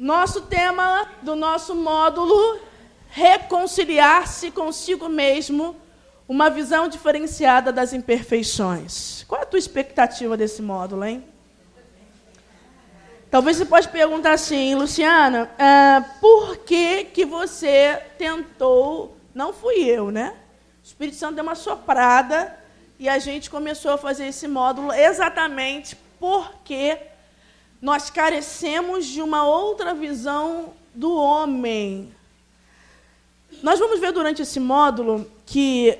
Nosso tema do nosso módulo reconciliar-se consigo mesmo, uma visão diferenciada das imperfeições. Qual é a tua expectativa desse módulo, hein? Talvez você pode perguntar assim, Luciana, uh, por que, que você tentou, não fui eu, né? O Espírito Santo deu uma soprada e a gente começou a fazer esse módulo exatamente porque nós carecemos de uma outra visão do homem. Nós vamos ver durante esse módulo que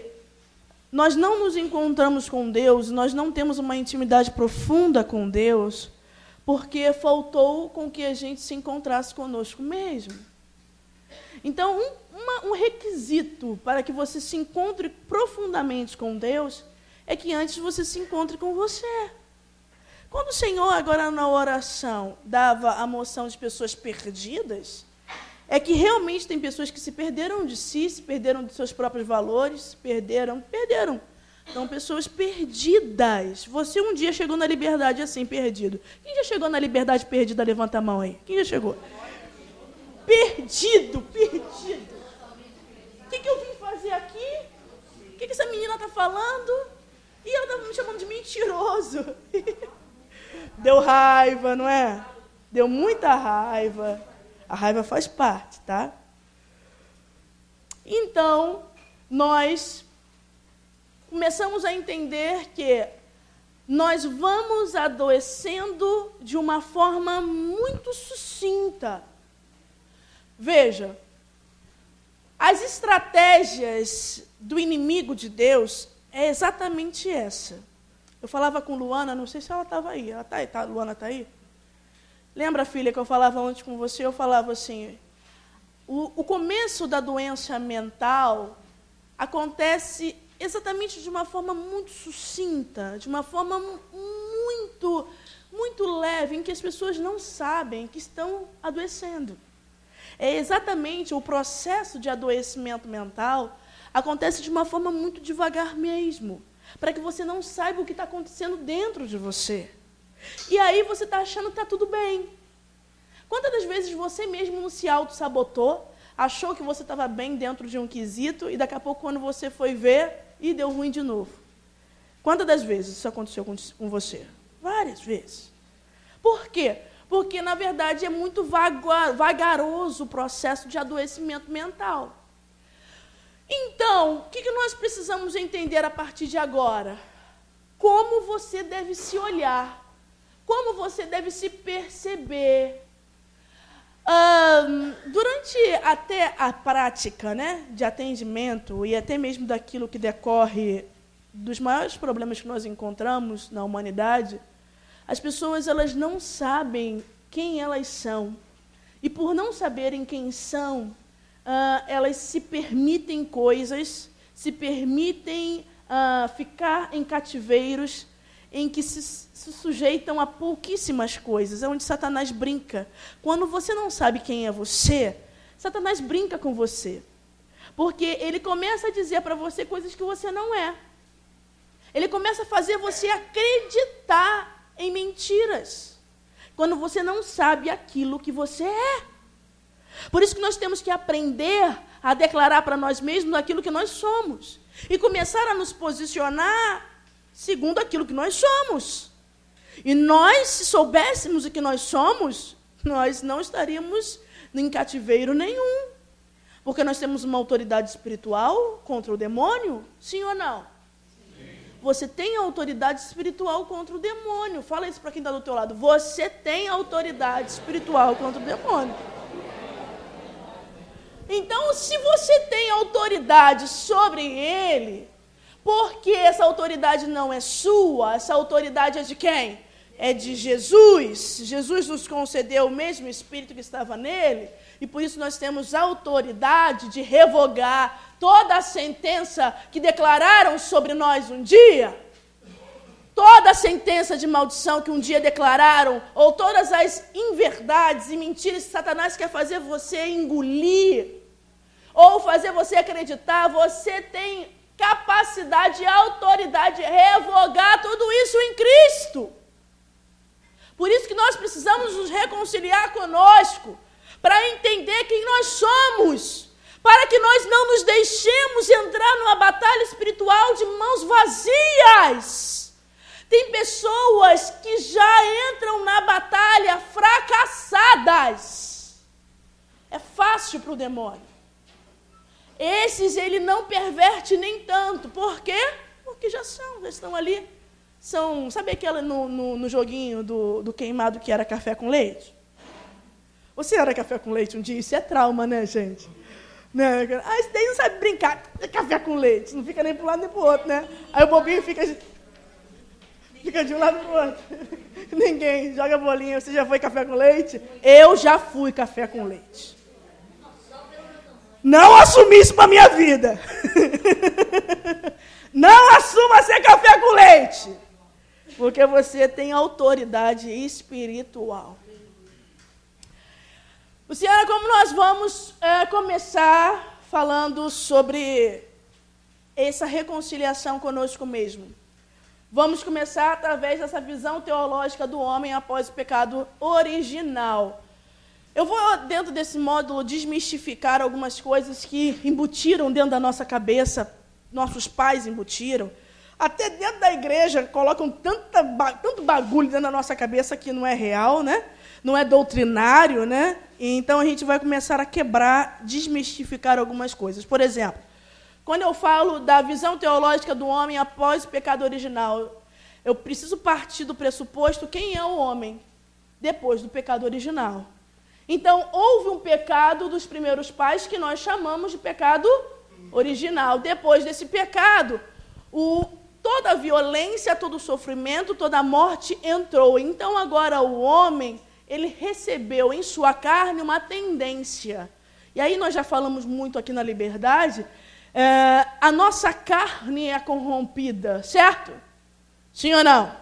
nós não nos encontramos com Deus, nós não temos uma intimidade profunda com Deus, porque faltou com que a gente se encontrasse conosco mesmo. Então, um, uma, um requisito para que você se encontre profundamente com Deus é que antes você se encontre com você. Quando o Senhor, agora na oração, dava a moção de pessoas perdidas, é que realmente tem pessoas que se perderam de si, se perderam de seus próprios valores, se perderam, perderam. São pessoas perdidas. Você um dia chegou na liberdade assim, perdido. Quem já chegou na liberdade perdida? Levanta a mão aí. Quem já chegou? Perdido, perdido. O que, que eu vim fazer aqui? O que, que essa menina está falando? E ela estava me chamando de mentiroso. Deu raiva, não é? Deu muita raiva. A raiva faz parte, tá? Então, nós começamos a entender que nós vamos adoecendo de uma forma muito sucinta. Veja, as estratégias do inimigo de Deus é exatamente essa. Eu falava com Luana, não sei se ela estava aí. Ela está aí, tá? Luana está aí? Lembra, filha, que eu falava antes com você? Eu falava assim: o, o começo da doença mental acontece exatamente de uma forma muito sucinta, de uma forma muito, muito leve, em que as pessoas não sabem que estão adoecendo. É exatamente o processo de adoecimento mental acontece de uma forma muito devagar mesmo, para que você não saiba o que está acontecendo dentro de você. E aí você está achando que está tudo bem. Quantas das vezes você mesmo não se auto-sabotou, achou que você estava bem dentro de um quesito, e daqui a pouco, quando você foi ver, e deu ruim de novo? Quantas das vezes isso aconteceu com, você? Várias vezes. Por quê? Porque, na verdade, é muito vagaroso o processo de adoecimento mental. Então, o que, nós precisamos entender a partir de agora? Como você deve se olhar como você deve se perceber. Um, durante até a prática né, de atendimento e até mesmo daquilo que decorre dos maiores problemas que nós encontramos na humanidade, as pessoas elas não sabem quem elas são. E por não saberem quem são, uh, elas se permitem coisas, se permitem uh, ficar em cativeiros em que se, se, sujeitam a pouquíssimas coisas, é onde Satanás brinca. Quando você não sabe quem é você, Satanás brinca com você. Porque ele começa a dizer para você coisas que você não é. Ele começa a fazer você acreditar em mentiras. Quando você não sabe aquilo que você é. Por isso que nós temos que aprender a declarar para nós mesmos aquilo que nós somos. E começar a nos posicionar segundo aquilo que nós somos. E nós, se soubéssemos o que nós somos, nós não estaríamos em cativeiro nenhum. Porque nós temos uma autoridade espiritual contra o demônio? Sim ou não? Você tem autoridade espiritual contra o demônio. Fala isso para quem está do teu lado. Você tem autoridade espiritual contra o demônio. Então, se você tem autoridade sobre ele, porque essa autoridade não é sua, essa autoridade é de quem? É de Jesus. Jesus nos concedeu o mesmo Espírito que estava nele, e por isso nós temos autoridade de revogar toda a sentença que declararam sobre nós um dia. Toda a sentença de maldição que um dia declararam, ou todas as inverdades e mentiras que Satanás quer fazer você engolir, ou fazer você acreditar, você tem capacidade e autoridade de revogar tudo isso em Cristo. Por isso que nós precisamos nos reconciliar conosco, para entender quem nós somos, para que nós não nos deixemos entrar numa batalha espiritual de mãos vazias. Tem pessoas que já entram na batalha fracassadas. É fácil para o demônio. Esses ele não perverte nem tanto. Por quê? Porque já são, já estão ali. São, sabe aquela no, no, no joguinho do, do queimado que era café com leite? Você era café com leite um dia? Isso é trauma, né, gente? Né? Ah, esse daí não sabe brincar. É café com leite. Não fica nem para um lado nem para o outro, né? Aí o bobinho fica, fica de um lado para o outro. Ninguém joga bolinha. Você já foi café com leite? Eu já fui café com leite. Não assumi isso para minha vida. Não assuma ser café com leite. Porque você tem autoridade espiritual. Luciana, como nós vamos é, começar falando sobre essa reconciliação conosco mesmo? Vamos começar através dessa visão teológica do homem após o pecado original. Eu vou, dentro desse módulo, desmistificar algumas coisas que embutiram dentro da nossa cabeça, nossos pais embutiram. Até dentro da igreja colocam tanta, tanto bagulho dentro da nossa cabeça que não é real, né? não é doutrinário, né? Então a gente vai começar a quebrar, desmistificar algumas coisas. Por exemplo, quando eu falo da visão teológica do homem após o pecado original, eu preciso partir do pressuposto quem é o homem depois do pecado original. Então, houve um pecado dos primeiros pais que nós chamamos de pecado original. Depois desse pecado, o, toda a violência, todo o sofrimento, toda a morte entrou. Então, agora o homem ele recebeu em sua carne uma tendência. E aí nós já falamos muito aqui na liberdade, é, a nossa carne é corrompida, certo? Sim ou não?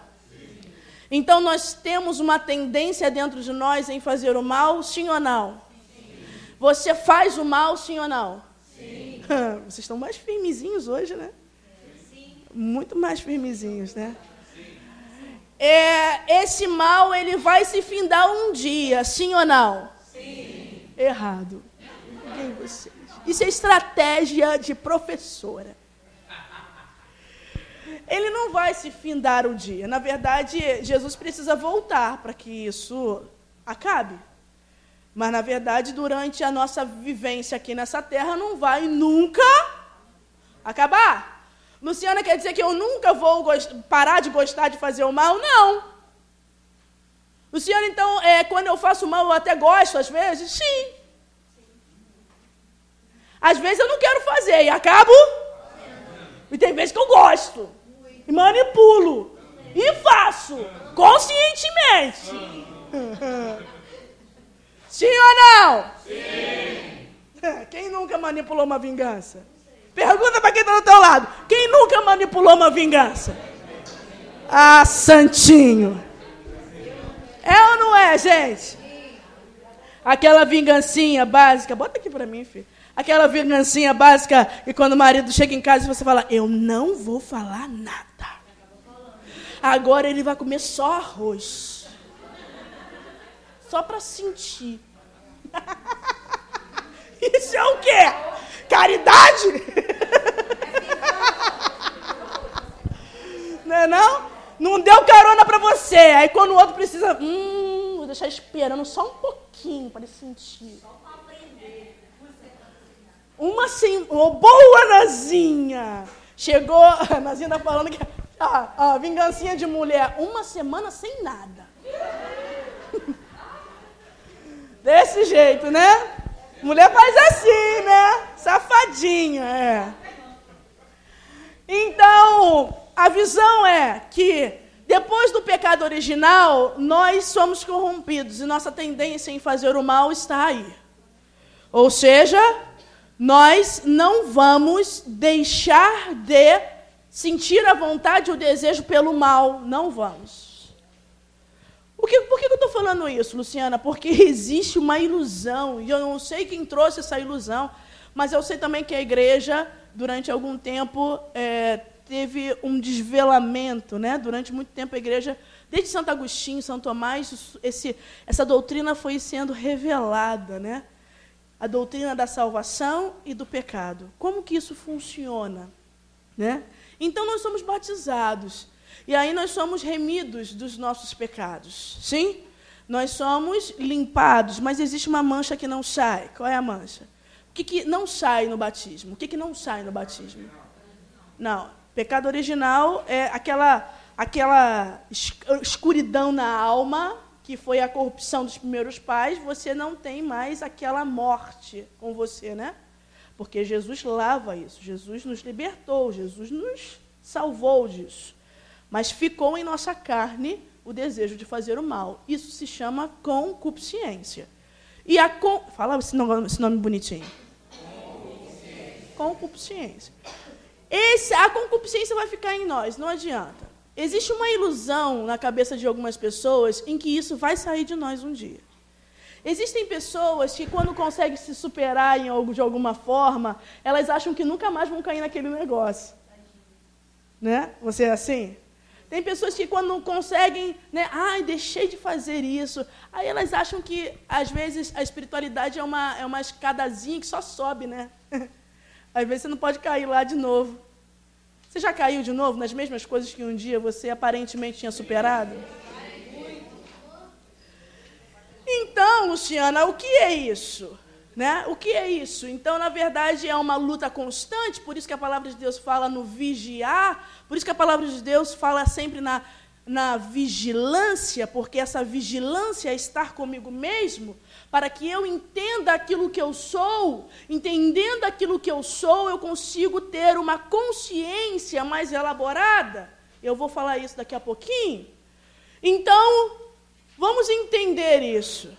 Então nós temos uma tendência dentro de nós em fazer o mal, sim ou não? Sim. Você faz o mal, sim ou não? Sim. Vocês estão mais firmezinhos hoje, né? Sim. Muito mais firmezinhos, né? é, esse mal ele vai se findar um dia, sim ou não? Sim. Errado. Quem vocês? Isso é estratégia de professora. Ele não vai se findar um dia. Na verdade, Jesus precisa voltar para que isso acabe. Mas, na verdade, durante a nossa vivência aqui nessa terra, não vai nunca acabar. Luciana quer dizer que eu nunca vou parar de gostar de fazer o mal? Não. Luciana, então, é, quando eu faço mal, eu até gosto às vezes? Sim. Às vezes eu não quero fazer e acabo. E tem vezes que eu gosto. E manipulo. E faço. Conscientemente. Sim ou não? Sim. Quem nunca manipulou uma vingança? Pergunta para quem está do teu lado. Quem nunca manipulou uma vingança? Ah, santinho. É ou não é, gente? Aquela vingancinha básica. Bota aqui para mim, filho. Aquela vingancinha básica que quando o marido chega em casa você fala: Eu não vou falar nada. Agora ele vai comer só arroz. Só para sentir. Isso é o quê? Caridade? não é não? Não deu carona para você. Aí quando o outro precisa, hum, vou deixar esperando só um pouquinho para ele sentir. Uma sim, oh, boa Nazinha. Chegou, a Nazinha tá falando que ah, ah, vingancinha de mulher, uma semana sem nada. Desse jeito, né? Mulher faz assim, né? Safadinha, é. Então, a visão é que depois do pecado original, nós somos corrompidos e nossa tendência em fazer o mal está aí. Ou seja, nós não vamos deixar de sentir a vontade e o desejo pelo mal. Não vamos. Que, por que eu estou falando isso, Luciana? Porque existe uma ilusão, e eu não sei quem trouxe essa ilusão, mas eu sei também que a igreja, durante algum tempo, é, teve um desvelamento. Né? Durante muito tempo, a igreja Desde Santo Agostinho, São Tomás, esse, essa doutrina foi sendo revelada, né? A doutrina da salvação e do pecado. Como que isso funciona, né? Então nós somos batizados e aí nós somos remidos dos nossos pecados, sim? Nós somos limpados, mas existe uma mancha que não sai. Qual é a mancha? O que, que não sai no batismo? O que, que não sai no batismo? Não. Pecado original é aquela, aquela escuridão na alma, que foi a corrupção dos primeiros pais. Você não tem mais aquela morte com você, né? Porque Jesus lava isso. Jesus nos libertou. Jesus nos salvou disso. Mas ficou em nossa carne o desejo de fazer o mal. Isso se chama concupiscência. E a con... Fala esse nome, esse nome bonitinho. Concupiscência. concupiscência. Esse, a concupiscência vai ficar em nós, não adianta. Existe uma ilusão na cabeça de algumas pessoas em que isso vai sair de nós um dia. Existem pessoas que, quando conseguem se superar em algo, de alguma forma, elas acham que nunca mais vão cair naquele negócio. Né? Você é assim? Tem pessoas que, quando não conseguem, né, ai, deixei de fazer isso, aí elas acham que, às vezes, a espiritualidade é uma, é uma escadazinha que só sobe, né? Às vezes você não pode cair lá de novo. Você já caiu de novo nas mesmas coisas que um dia você aparentemente tinha superado? Então, Luciana, o que é isso? Né? O que é isso? Então, na verdade, é uma luta constante, por isso que a palavra de Deus fala no vigiar, por isso que a palavra de Deus fala sempre na, na vigilância, porque essa vigilância é estar comigo mesmo, para que eu entenda aquilo que eu sou, entendendo aquilo que eu sou, eu consigo ter uma consciência mais elaborada. Eu vou falar isso daqui a pouquinho. Então, vamos entender isso.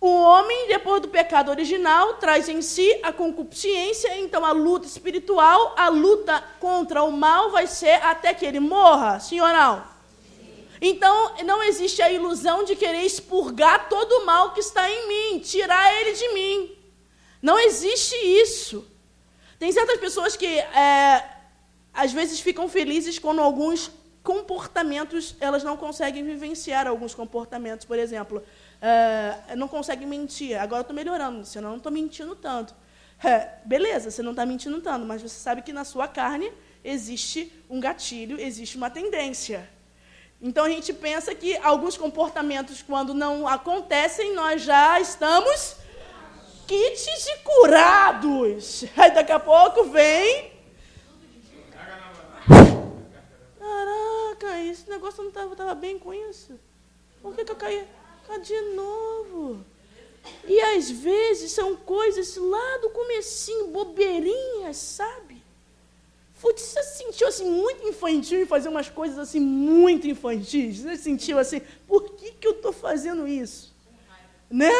O homem, depois do pecado original, traz em si a concupiscência, então a luta espiritual, a luta contra o mal vai ser até que ele morra, sim ou não? Então, não existe a ilusão de querer expurgar todo o mal que está em mim, tirar ele de mim. Não existe isso. Tem certas pessoas que, é, às vezes, ficam felizes quando alguns comportamentos, elas não conseguem vivenciar alguns comportamentos. Por exemplo, é, não consegue mentir. Agora eu estou melhorando, senão eu não estou mentindo tanto. É, beleza, você não está mentindo tanto, mas você sabe que na sua carne existe um gatilho, existe uma tendência. Então a gente pensa que alguns comportamentos, quando não acontecem, nós já estamos kits de curados. Aí daqui a pouco vem. Caraca, esse negócio não estava bem com isso. Por que, que eu caí? de novo. E às vezes são coisas lá do comecinho, bobeirinhas, sabe? Você se sentiu assim muito infantil e fazer umas coisas assim muito infantis? Você sentiu assim, por que, que eu estou fazendo isso? Né?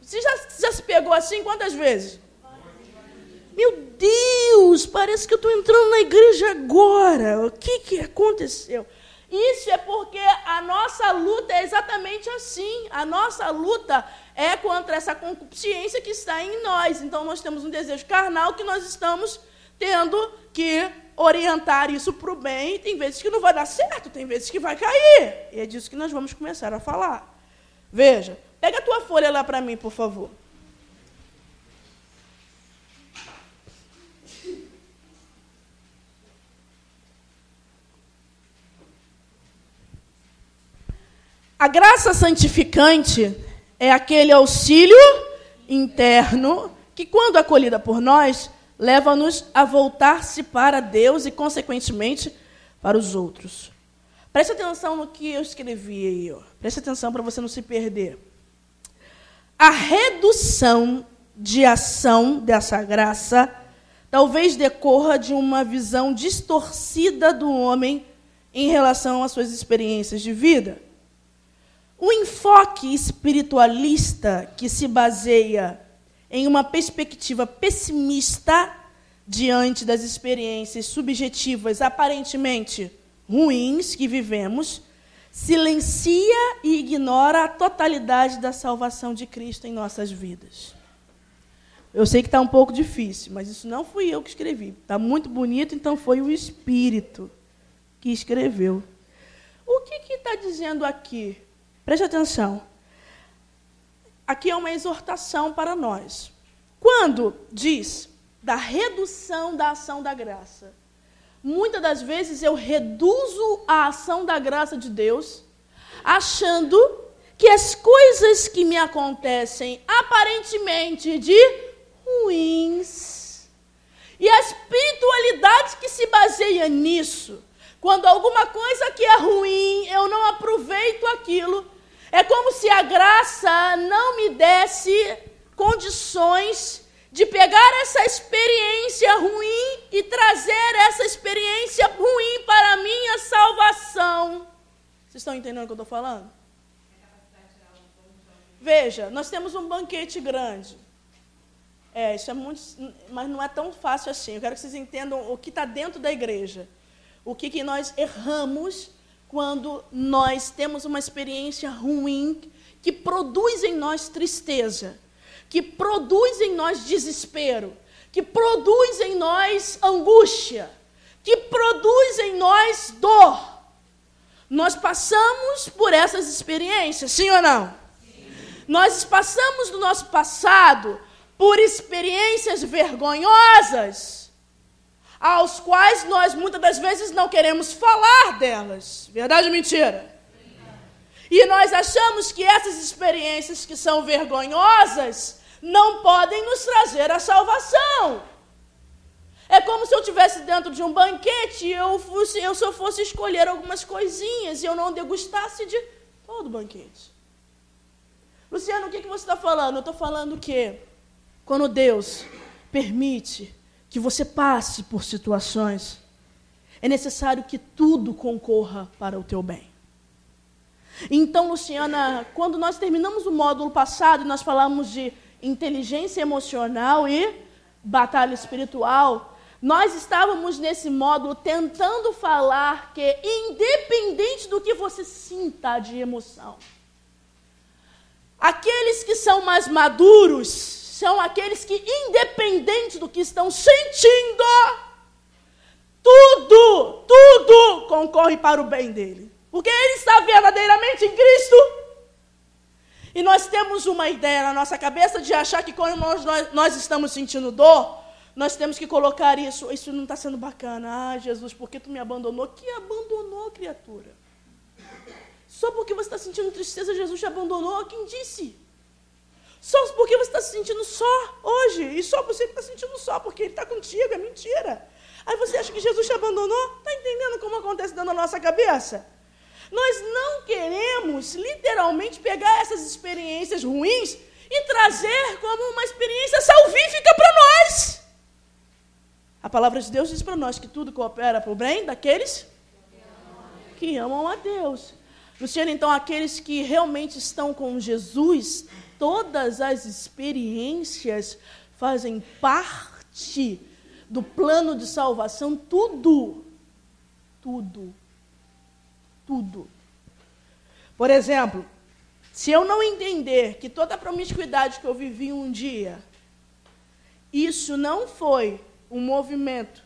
Você já, já se pegou assim quantas vezes? Meu Deus, parece que eu estou entrando na igreja agora. O que, que aconteceu? Isso é porque a nossa luta é exatamente assim. A nossa luta é contra essa concupiscência que está em nós. Então nós temos um desejo carnal que nós estamos tendo que orientar isso para o bem. Tem vezes que não vai dar certo, tem vezes que vai cair. E é disso que nós vamos começar a falar. Veja, pega a tua folha lá para mim, por favor. A graça santificante é aquele auxílio interno que, quando acolhida por nós, leva-nos a voltar-se para Deus e, consequentemente, para os outros. Preste atenção no que eu escrevi aí. Ó. Preste atenção para você não se perder. A redução de ação dessa graça talvez decorra de uma visão distorcida do homem em relação às suas experiências de vida. O enfoque espiritualista que se baseia em uma perspectiva pessimista diante das experiências subjetivas aparentemente ruins que vivemos, silencia e ignora a totalidade da salvação de Cristo em nossas vidas. Eu sei que está um pouco difícil, mas isso não fui eu que escrevi. Está muito bonito, então foi o Espírito que escreveu. O que está dizendo aqui? Preste atenção. Aqui é uma exortação para nós. Quando diz da redução da ação da graça, muitas das vezes eu reduzo a ação da graça de Deus, achando que as coisas que me acontecem aparentemente de ruins e a espiritualidade que se baseia nisso, quando alguma coisa que é ruim, eu não aproveito aquilo, é como se a graça não me desse condições de pegar essa experiência ruim e trazer essa experiência ruim para a minha salvação. Vocês estão entendendo o que eu estou falando? Veja, nós temos um banquete grande. É, isso é muito. Mas não é tão fácil assim. Eu quero que vocês entendam o que está dentro da igreja. O que, que nós erramos quando nós temos uma experiência ruim que produz em nós tristeza, que produz em nós desespero, que produz em nós angústia, que produz em nós dor. Nós passamos por essas experiências, sim ou não? Sim. Nós passamos no nosso passado por experiências vergonhosas, aos quais nós muitas das vezes não queremos falar delas. Verdade ou mentira? E nós achamos que essas experiências que são vergonhosas não podem nos trazer a salvação. É como se eu estivesse dentro de um banquete e eu, fosse, eu só fosse escolher algumas coisinhas e eu não degustasse de todo o banquete. Luciano, o que, que você está falando? Eu estou falando que quando Deus permite que você passe por situações, é necessário que tudo concorra para o teu bem. Então, Luciana, quando nós terminamos o módulo passado, nós falamos de inteligência emocional e batalha espiritual, nós estávamos nesse módulo tentando falar que, independente do que você sinta de emoção, aqueles que são mais maduros são aqueles que, independente do que estão sentindo, tudo, tudo concorre para o bem dele. Porque ele está verdadeiramente em Cristo. E nós temos uma ideia na nossa cabeça de achar que quando nós, nós, nós estamos sentindo dor, nós temos que colocar isso. Isso não está sendo bacana. Ah, Jesus, por que tu me abandonou? Que abandonou, criatura? Só porque você está sentindo tristeza, Jesus te abandonou? Quem disse? Só porque você está se sentindo só hoje. E só você está sentindo só porque Ele está contigo. É mentira. Aí você acha que Jesus te abandonou? Está entendendo como acontece dentro da nossa cabeça? Nós não queremos literalmente pegar essas experiências ruins e trazer como uma experiência salvífica para nós. A palavra de Deus diz para nós que tudo coopera para o bem daqueles que amam a Deus. Luciano, então, aqueles que realmente estão com Jesus, todas as experiências fazem parte do plano de salvação, tudo. Tudo. Tudo. Por exemplo, se eu não entender que toda a promiscuidade que eu vivi um dia, isso não foi um movimento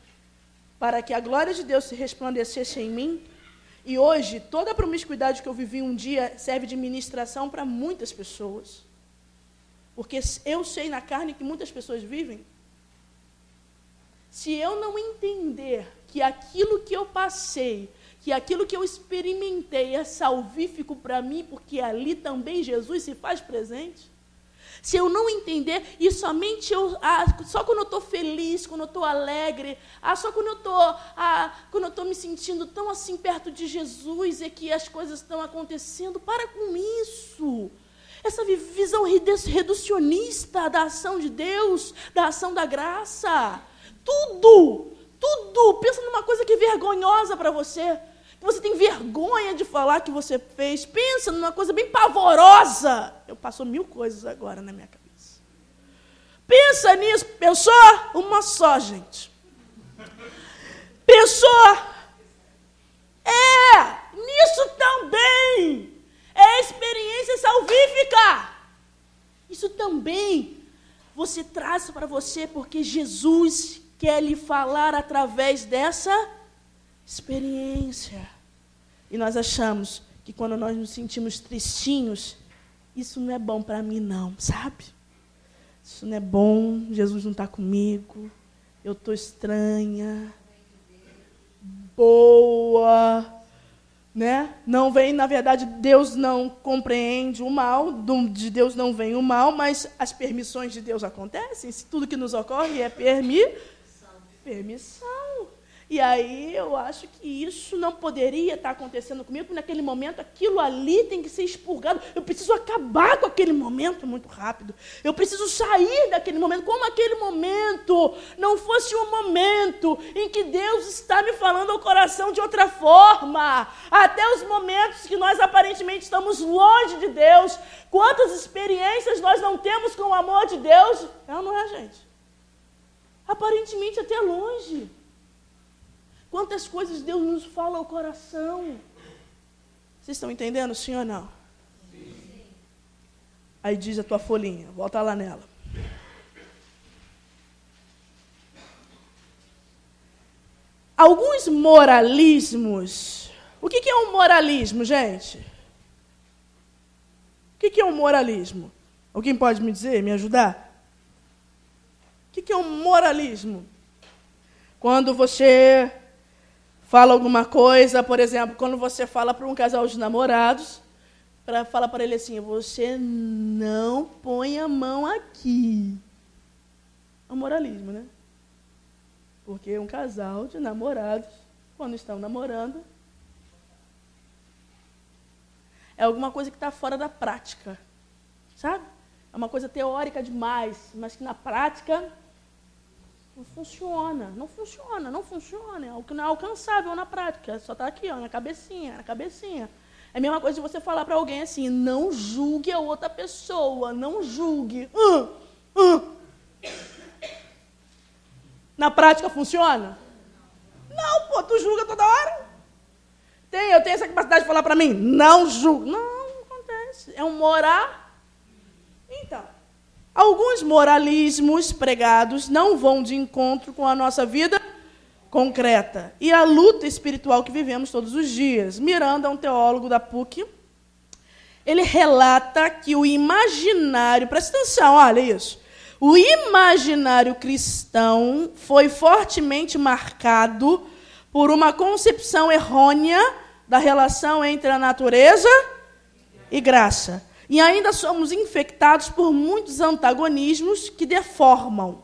para que a glória de Deus se resplandecesse em mim. E hoje, toda a promiscuidade que eu vivi um dia serve de ministração para muitas pessoas. Porque eu sei na carne que muitas pessoas vivem. Se eu não entender que aquilo que eu passei, que aquilo que eu experimentei é salvífico para mim, porque ali também Jesus se faz presente, se eu não entender, e somente eu, ah, só quando eu estou feliz, quando eu estou alegre, ah, só quando eu estou ah, quando eu estou me sentindo tão assim perto de Jesus é que as coisas estão acontecendo. Para com isso. Essa visão reducionista da ação de Deus, da ação da graça. Tudo, tudo. Pensa numa coisa que é vergonhosa para você você tem vergonha de falar que você fez. Pensa numa coisa bem pavorosa. Eu passo mil coisas agora na minha cabeça. Pensa nisso. Pensou? Uma só, gente. Pensou? É, nisso também. Experiência salvífica. Isso também você traz para você porque Jesus quer lhe falar através dessa experiência. E nós achamos que quando nós nos sentimos tristinhos, isso não é bom para mim, não, sabe? Isso não é bom, Jesus não está comigo, eu estou estranha, boa, né? Não vem, na verdade, Deus não compreende o mal, de Deus não vem o mal, mas as permissões de Deus acontecem. Se tudo que nos ocorre é permi permissão. E aí eu acho que isso não poderia estar acontecendo comigo, porque naquele momento aquilo ali tem que ser expurgado. Eu preciso acabar com aquele momento muito rápido. Eu preciso sair daquele momento, como aquele momento não fosse um momento em que Deus está me falando ao coração de outra forma. Até os momentos que nós aparentemente estamos longe de Deus. Quantas experiências nós não temos com o amor de Deus? Ou não é, gente? Aparentemente até longe. Quantas coisas Deus nos fala ao coração. Vocês estão entendendo, sim ou não? Sim. Aí diz a tua folhinha, volta lá nela. Alguns moralismos. O que é um moralismo, gente? O que é um moralismo? Alguém pode me dizer, me ajudar? O que é um moralismo? Quando você fala alguma coisa, por exemplo, quando você fala para um casal de namorados, para falar para ele assim: você não põe a mão aqui. É um moralismo, né? Porque um casal de namorados, quando estão namorando, é alguma coisa que está fora da prática, sabe? É uma coisa teórica demais, mas que na prática não funciona, não funciona, não funciona. É o que não é alcançável na prática. Só está aqui, ó, na cabecinha, na cabecinha. É a mesma coisa de você falar para alguém assim, não julgue a outra pessoa, não julgue. Uh, uh. Na prática funciona? Não, pô, tu julga toda hora. Tem, eu tenho essa capacidade de falar para mim, não julgue. Não, não acontece. É um morar. Alguns moralismos pregados não vão de encontro com a nossa vida concreta e a luta espiritual que vivemos todos os dias. Miranda, um teólogo da PUC, ele relata que o imaginário, presta atenção, olha isso. O imaginário cristão foi fortemente marcado por uma concepção errônea da relação entre a natureza e graça. E ainda somos infectados por muitos antagonismos que deformam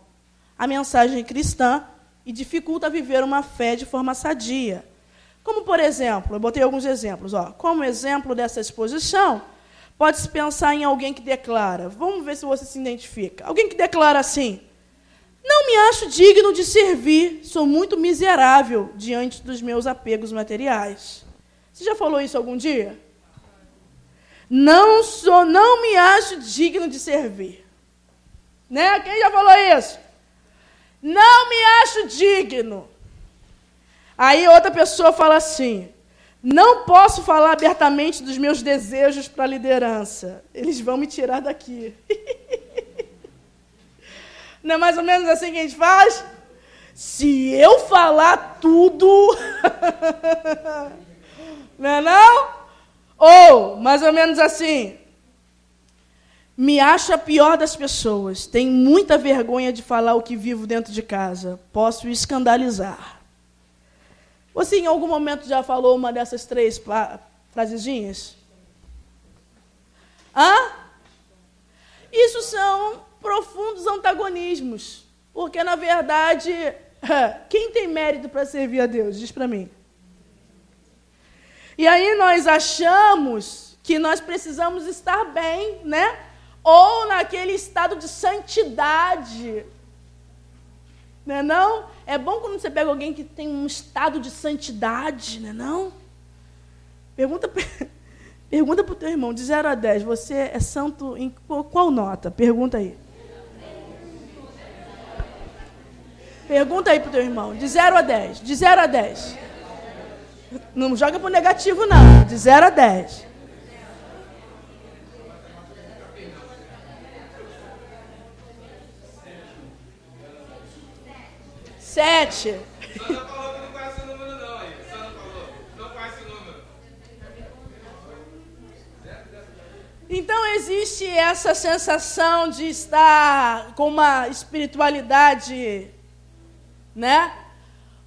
a mensagem cristã e dificulta viver uma fé de forma sadia. Como, por exemplo, eu botei alguns exemplos. Ó. Como exemplo dessa exposição, pode-se pensar em alguém que declara. Vamos ver se você se identifica. Alguém que declara assim: Não me acho digno de servir, sou muito miserável diante dos meus apegos materiais. Você já falou isso algum dia? Não sou, não me acho digno de servir. Né? Quem já falou isso? Não me acho digno. Aí outra pessoa fala assim: não posso falar abertamente dos meus desejos para a liderança. Eles vão me tirar daqui. Não é mais ou menos assim que a gente faz? Se eu falar tudo. não é não? Ou, mais ou menos assim, me acho a pior das pessoas, tenho muita vergonha de falar o que vivo dentro de casa, posso escandalizar. Você em algum momento já falou uma dessas três frasezinhas? Hã? Isso são profundos antagonismos, porque na verdade, quem tem mérito para servir a Deus? Diz para mim. E aí nós achamos que nós precisamos estar bem, né? Ou naquele estado de santidade. Né não? É bom quando você pega alguém que tem um estado de santidade, né não? Pergunta Pergunta para o teu irmão, de 0 a 10, você é santo em qual nota? Pergunta aí. Pergunta aí para o teu irmão, de 0 a 10. De 0 a 10. Não joga pro negativo, não. De 0 a 10. Sete. Então existe essa sensação de estar com uma espiritualidade, né?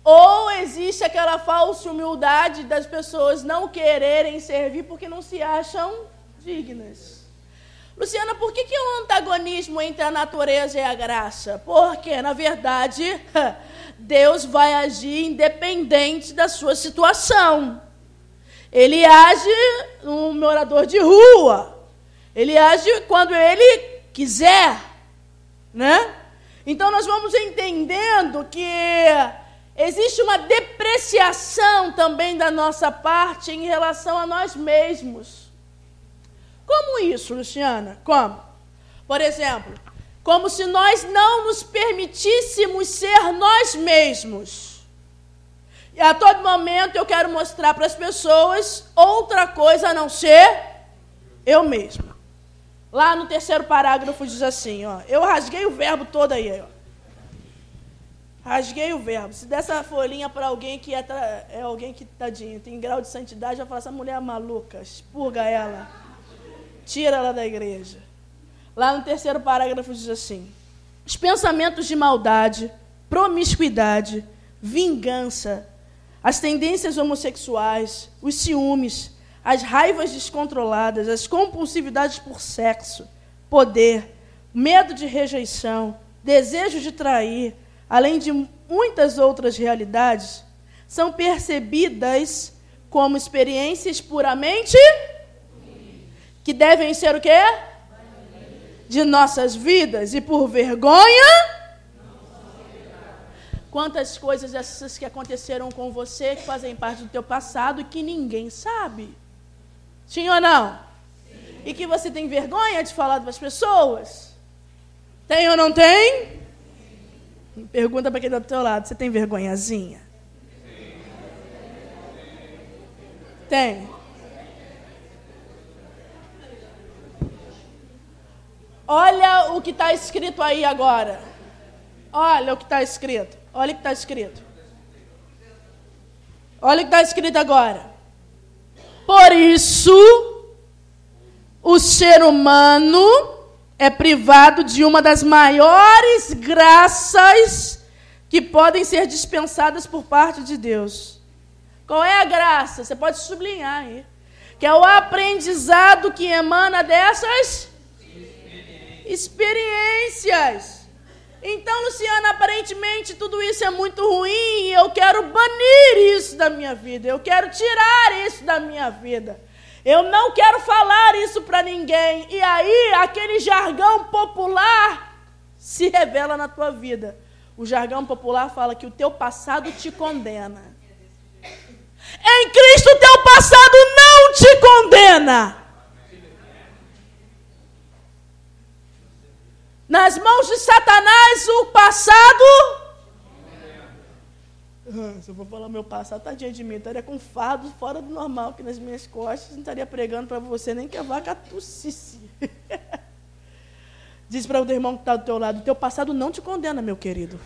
Ou existe aquela falsa humildade das pessoas não quererem servir porque não se acham dignas. Luciana, por que, que é um antagonismo entre a natureza e a graça? Porque, na verdade, Deus vai agir independente da sua situação. Ele age um morador de rua. Ele age quando ele quiser, né? Então nós vamos entendendo que existe uma depreciação também da nossa parte em relação a nós mesmos. Como isso, Luciana? Como? Por exemplo, como se nós não nos permitíssemos ser nós mesmos. E a todo momento eu quero mostrar para as pessoas outra coisa a não ser eu mesma. Lá no terceiro parágrafo diz assim, ó, eu rasguei o verbo todo aí, ó. Rasguei o verbo. Se dessa folhinha para alguém que é, é alguém que, tadinho, tem grau de santidade, já fala, essa mulher é maluca, expurga ela. Tira ela da igreja. Lá no terceiro parágrafo diz assim: os pensamentos de maldade, promiscuidade, vingança, as tendências homossexuais, os ciúmes, as raivas descontroladas, as compulsividades por sexo, poder, medo de rejeição, desejo de trair, além de muitas outras realidades, são percebidas como experiências puramente que devem ser o quê? De nossas vidas e por vergonha. Quantas coisas essas que aconteceram com você que fazem parte do teu passado que ninguém sabe? Sim ou não? Sim. E que você tem vergonha de falar para as pessoas? Tem ou não tem? Pergunta para quem está do teu lado, você tem vergonhazinha? Tem. Olha o que está escrito aí agora. Olha o que está escrito. Olha o que está escrito. Olha o que está escrito agora. Por isso, o ser humano é privado de uma das maiores graças que podem ser dispensadas por parte de Deus. Qual é a graça? Você pode sublinhar aí. Que é o aprendizado que emana dessas experiências. Então, Luciana, aparentemente tudo isso é muito ruim e eu quero banir isso da minha vida. Eu quero tirar isso da minha vida. Eu não quero falar isso para ninguém. E aí, aquele jargão popular se revela na tua vida. O jargão popular fala que o teu passado te condena. Em Cristo, o teu passado não te condena. Nas mãos de Satanás, o passado. Se eu for falar meu passado, tadinha de mim, estaria com fardo fora do normal aqui nas minhas costas, não estaria pregando para você nem que a vaca tossisse. Diz para o teu irmão que está do teu lado, teu passado não te condena, meu querido.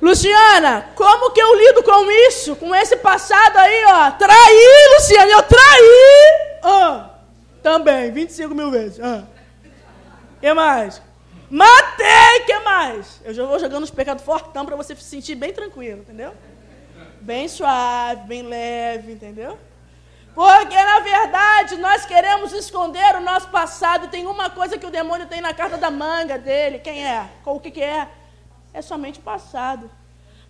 Luciana, como que eu lido com isso? Com esse passado aí, ó. Traí, Luciana, eu traí. Oh. Também, 25 mil vezes. Ah. que mais? Matei, que mais? Eu já vou jogando os pecados fortão para você se sentir bem tranquilo, entendeu? Bem suave, bem leve, entendeu? Porque, na verdade, nós queremos esconder o nosso passado. Tem uma coisa que o demônio tem na carta da manga dele. Quem é? O que, que é? É somente o passado.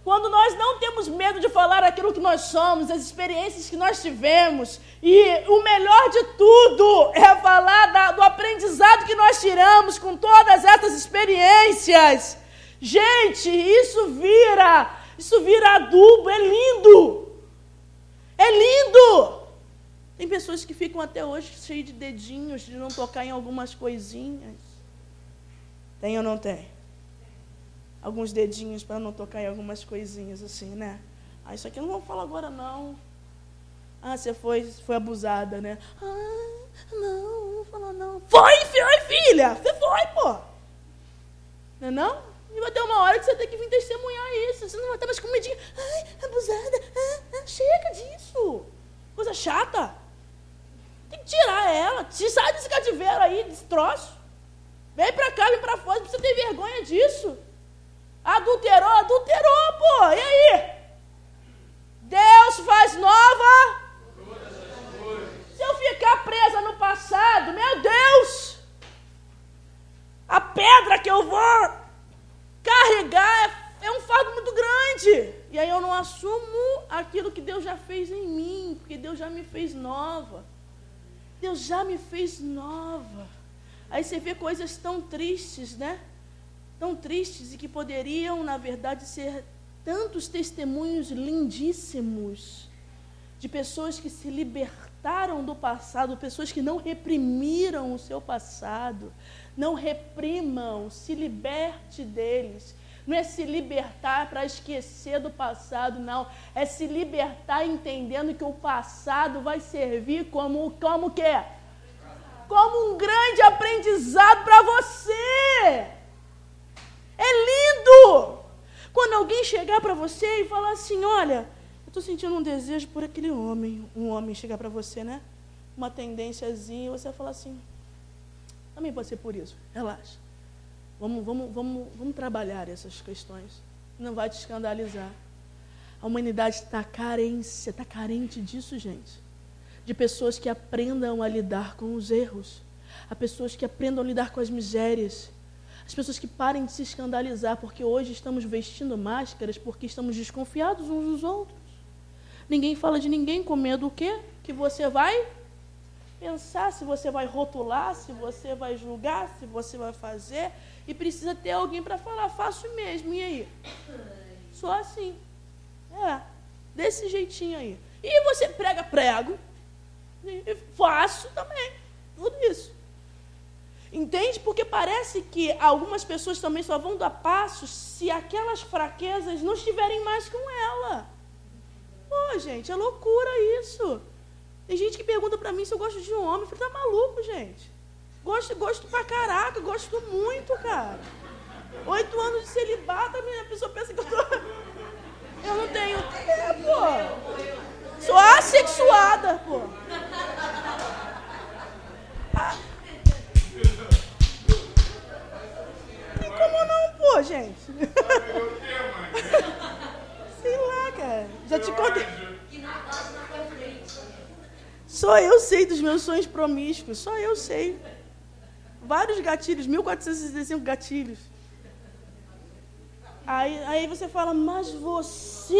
Quando nós não temos medo de falar aquilo que nós somos, as experiências que nós tivemos, e o melhor de tudo é falar da, do aprendizado que nós tiramos com todas essas experiências. Gente, isso vira, isso vira adubo, é lindo. É lindo. Tem pessoas que ficam até hoje cheias de dedinhos de não tocar em algumas coisinhas. Tem ou não tem? Alguns dedinhos para não tocar em algumas coisinhas assim, né? Ah, isso aqui não vou falar agora não. Ah, você foi, foi abusada, né? Ah, não, não falar não. Foi, foi, filha! Você foi, pô! Não é não? E vai ter uma hora que você tem que vir testemunhar isso. Você não vai estar mais com medinho. Ai, abusada. Ah, ah, chega disso. Coisa chata. Tem que tirar ela. Sai desse cativeiro aí, desse troço. Vem pra cá, vem pra fora. Você tem vergonha disso. Adulterou, adulterou, pô. E aí? Deus faz nova. Se eu ficar presa no passado, meu Deus, a pedra que eu vou carregar é, é um fardo muito grande. E aí eu não assumo aquilo que Deus já fez em mim, porque Deus já me fez nova. Deus já me fez nova. Aí você vê coisas tão tristes, né? Tão tristes e que poderiam, na verdade, ser tantos testemunhos lindíssimos de pessoas que se libertaram do passado, pessoas que não reprimiram o seu passado. Não reprimam, se liberte deles. Não é se libertar para esquecer do passado, não. É se libertar entendendo que o passado vai servir como como que Como um grande aprendizado para você. É lindo! Quando alguém chegar para você e falar assim, olha, eu estou sentindo um desejo por aquele homem, um homem chegar para você, né? Uma tendênciazinha, você vai falar assim, também ser por isso, relaxa. Vamos, vamos, vamos, vamos trabalhar essas questões. Não vai te escandalizar. A humanidade está carência, está carente disso, gente. De pessoas que aprendam a lidar com os erros. A pessoas que aprendam a lidar com as misérias. As pessoas que parem de se escandalizar, porque hoje estamos vestindo máscaras porque estamos desconfiados uns dos outros. Ninguém fala de ninguém com medo do quê? Que você vai pensar, se você vai rotular, se você vai julgar, se você vai fazer. E precisa ter alguém para falar, faço mesmo. E aí? Só assim. É, desse jeitinho aí. E você prega, prego. E faço também. Tudo isso. Entende? Porque parece que algumas pessoas também só vão dar passos se aquelas fraquezas não estiverem mais com ela. Pô, gente, é loucura isso. Tem gente que pergunta para mim se eu gosto de um homem. Eu falei, tá maluco, gente? Gosto, gosto pra caraca, gosto muito, cara. Oito anos de celibato, a minha pessoa pensa que eu tô. Eu não tenho. Pô. Sou assexuada, pô. Ah. Como não, pô, gente? Sei lá, cara. Já te contei. Só eu sei dos meus sonhos promíscuos, só eu sei. Vários gatilhos, 1465 gatilhos. Aí, aí você fala, mas você.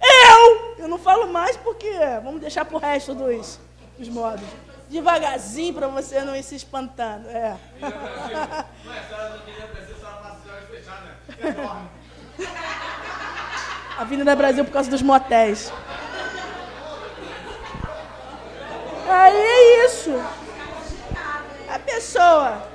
Eu! Eu não falo mais porque. Vamos deixar pro resto dos, dos modos. Devagarzinho para você não ir se espantando. É. Avenida Brasil por causa dos motéis. Aí é isso. A pessoa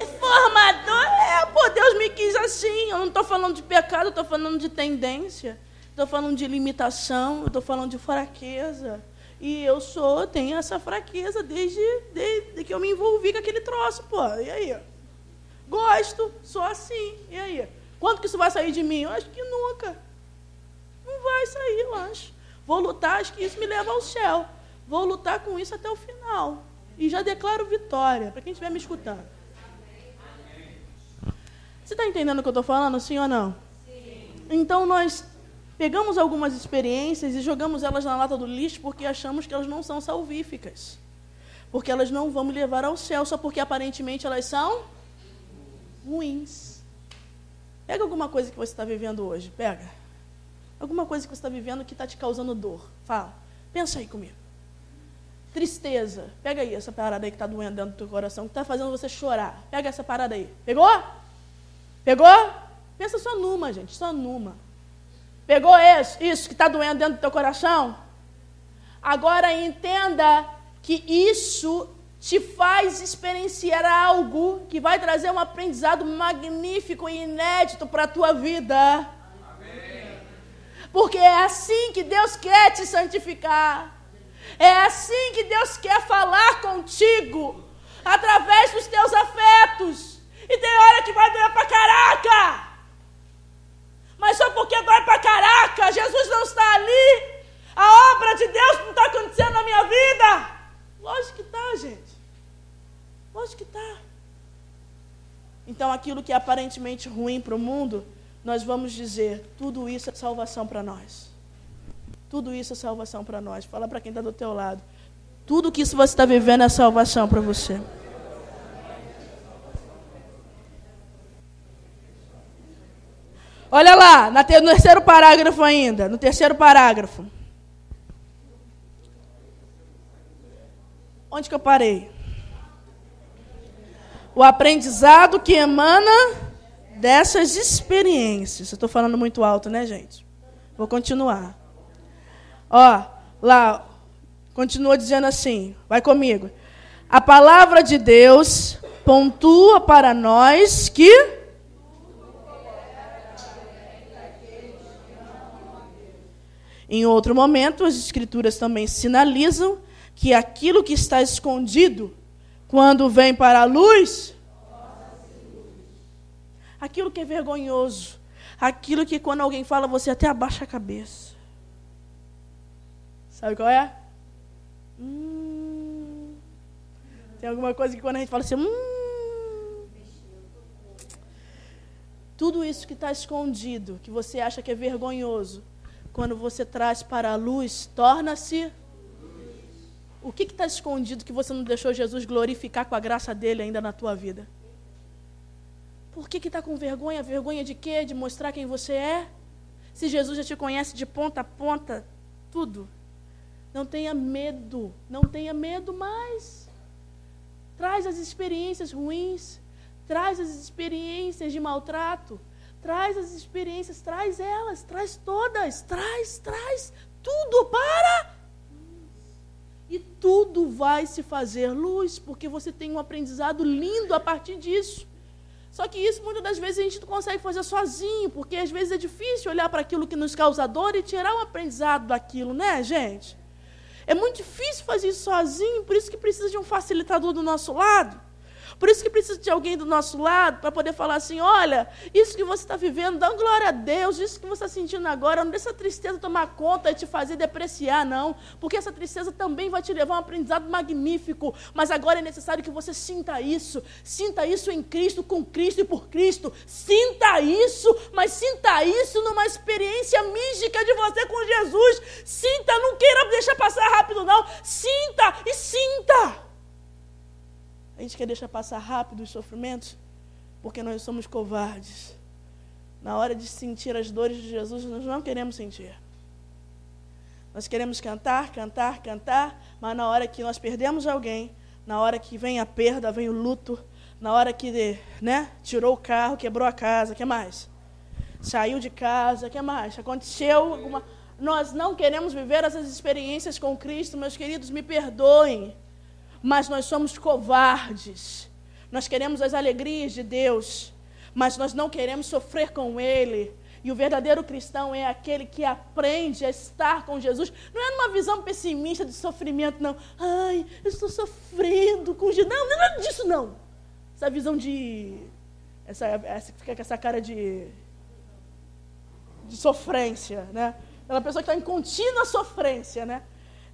é formador, é, pô, Deus me quis assim. Eu não estou falando de pecado, eu estou falando de tendência. Estou falando de limitação, estou falando de fraqueza. E eu sou, tenho essa fraqueza desde, desde que eu me envolvi com aquele troço, pô. E aí? Gosto, sou assim. E aí? Quando que isso vai sair de mim? Eu acho que nunca. Não vai sair, eu acho. Vou lutar, acho que isso me leva ao céu. Vou lutar com isso até o final. E já declaro vitória, para quem estiver me escutando. Você está entendendo o que eu estou falando, sim ou não? Sim. Então nós pegamos algumas experiências e jogamos elas na lata do lixo porque achamos que elas não são salvíficas. Porque elas não vão me levar ao céu só porque aparentemente elas são ruins. Pega alguma coisa que você está vivendo hoje, pega. Alguma coisa que você está vivendo que está te causando dor. Fala. Pensa aí comigo. Tristeza. Pega aí essa parada aí que está doendo dentro do teu coração, que está fazendo você chorar. Pega essa parada aí. Pegou? Pegou? Pensa só numa, gente, só numa. Pegou isso, isso que está doendo dentro do teu coração? Agora entenda que isso te faz experienciar algo que vai trazer um aprendizado magnífico e inédito para a tua vida. Porque é assim que Deus quer te santificar. É assim que Deus quer falar contigo, através dos teus afetos. E tem hora que vai doer pra caraca. Mas só porque dói pra caraca, Jesus não está ali. A obra de Deus não está acontecendo na Pode que está. Então, aquilo que é aparentemente ruim para o mundo, nós vamos dizer: tudo isso é salvação para nós. Tudo isso é salvação para nós. Fala para quem está do teu lado. Tudo que isso você está vivendo é salvação para você. Olha lá, no terceiro parágrafo ainda, no terceiro parágrafo. Onde que eu parei? O aprendizado que emana dessas experiências. Eu estou falando muito alto, né, gente? Vou continuar. Ó, lá, continua dizendo assim, vai comigo. A palavra de Deus pontua para nós que. Em outro momento, as Escrituras também sinalizam que aquilo que está escondido, quando vem para a luz, aquilo que é vergonhoso, aquilo que quando alguém fala, você até abaixa a cabeça. Sabe qual é? Hum, tem alguma coisa que quando a gente fala assim, hum, tudo isso que está escondido, que você acha que é vergonhoso, quando você traz para a luz, torna-se. O que está escondido que você não deixou Jesus glorificar com a graça dele ainda na tua vida? Por que está com vergonha? Vergonha de quê? De mostrar quem você é? Se Jesus já te conhece de ponta a ponta, tudo. Não tenha medo, não tenha medo mais. Traz as experiências ruins, traz as experiências de maltrato, traz as experiências, traz elas, traz todas, traz, traz tudo para e tudo vai se fazer luz, porque você tem um aprendizado lindo a partir disso. Só que isso muitas das vezes a gente não consegue fazer sozinho, porque às vezes é difícil olhar para aquilo que nos causa dor e tirar um aprendizado daquilo, né, gente? É muito difícil fazer isso sozinho, por isso que precisa de um facilitador do nosso lado. Por isso que precisa de alguém do nosso lado para poder falar assim: olha, isso que você está vivendo, dá glória a Deus, isso que você está sentindo agora, não deixa a tristeza tomar conta e te fazer depreciar, não. Porque essa tristeza também vai te levar a um aprendizado magnífico. Mas agora é necessário que você sinta isso. Sinta isso em Cristo, com Cristo e por Cristo. Sinta isso, mas sinta isso numa experiência mística de você com Jesus. Sinta, não queira deixar passar rápido, não. Sinta e sinta. A gente quer deixar passar rápido os sofrimentos porque nós somos covardes. Na hora de sentir as dores de Jesus, nós não queremos sentir. Nós queremos cantar, cantar, cantar, mas na hora que nós perdemos alguém, na hora que vem a perda, vem o luto, na hora que né, tirou o carro, quebrou a casa, que mais? Saiu de casa, que mais? Aconteceu alguma. Nós não queremos viver essas experiências com Cristo, meus queridos, me perdoem mas nós somos covardes. Nós queremos as alegrias de Deus, mas nós não queremos sofrer com Ele. E o verdadeiro cristão é aquele que aprende a estar com Jesus. Não é numa visão pessimista de sofrimento, não. Ai, eu estou sofrendo com Jesus. Não, não é nada disso, não. Essa visão de. Essa, essa, fica com essa cara de. de sofrência, né? Aquela pessoa que está em contínua sofrência, né?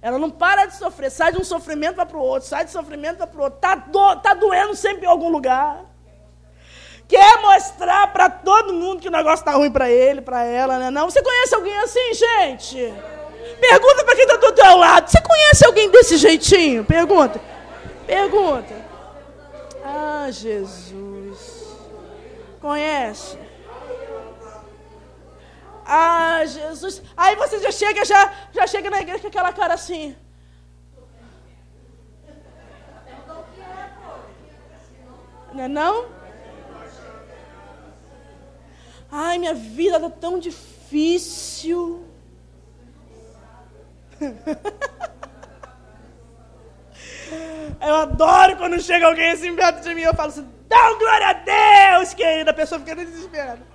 Ela não para de sofrer, sai de um sofrimento para o outro, sai de sofrimento para o outro. Está do, tá doendo sempre em algum lugar. Quer mostrar para todo mundo que o negócio está ruim para ele, para ela, né? Não, você conhece alguém assim, gente? Pergunta para quem está do teu lado. Você conhece alguém desse jeitinho? Pergunta. Pergunta. Ah, Jesus. Conhece? Ah, Jesus. Aí você já chega, já, já chega na igreja com aquela cara assim. Não é não? Ai, minha vida está tão difícil. Eu adoro quando chega alguém assim perto de mim eu falo assim, dá glória a Deus, querida. A pessoa fica desesperada.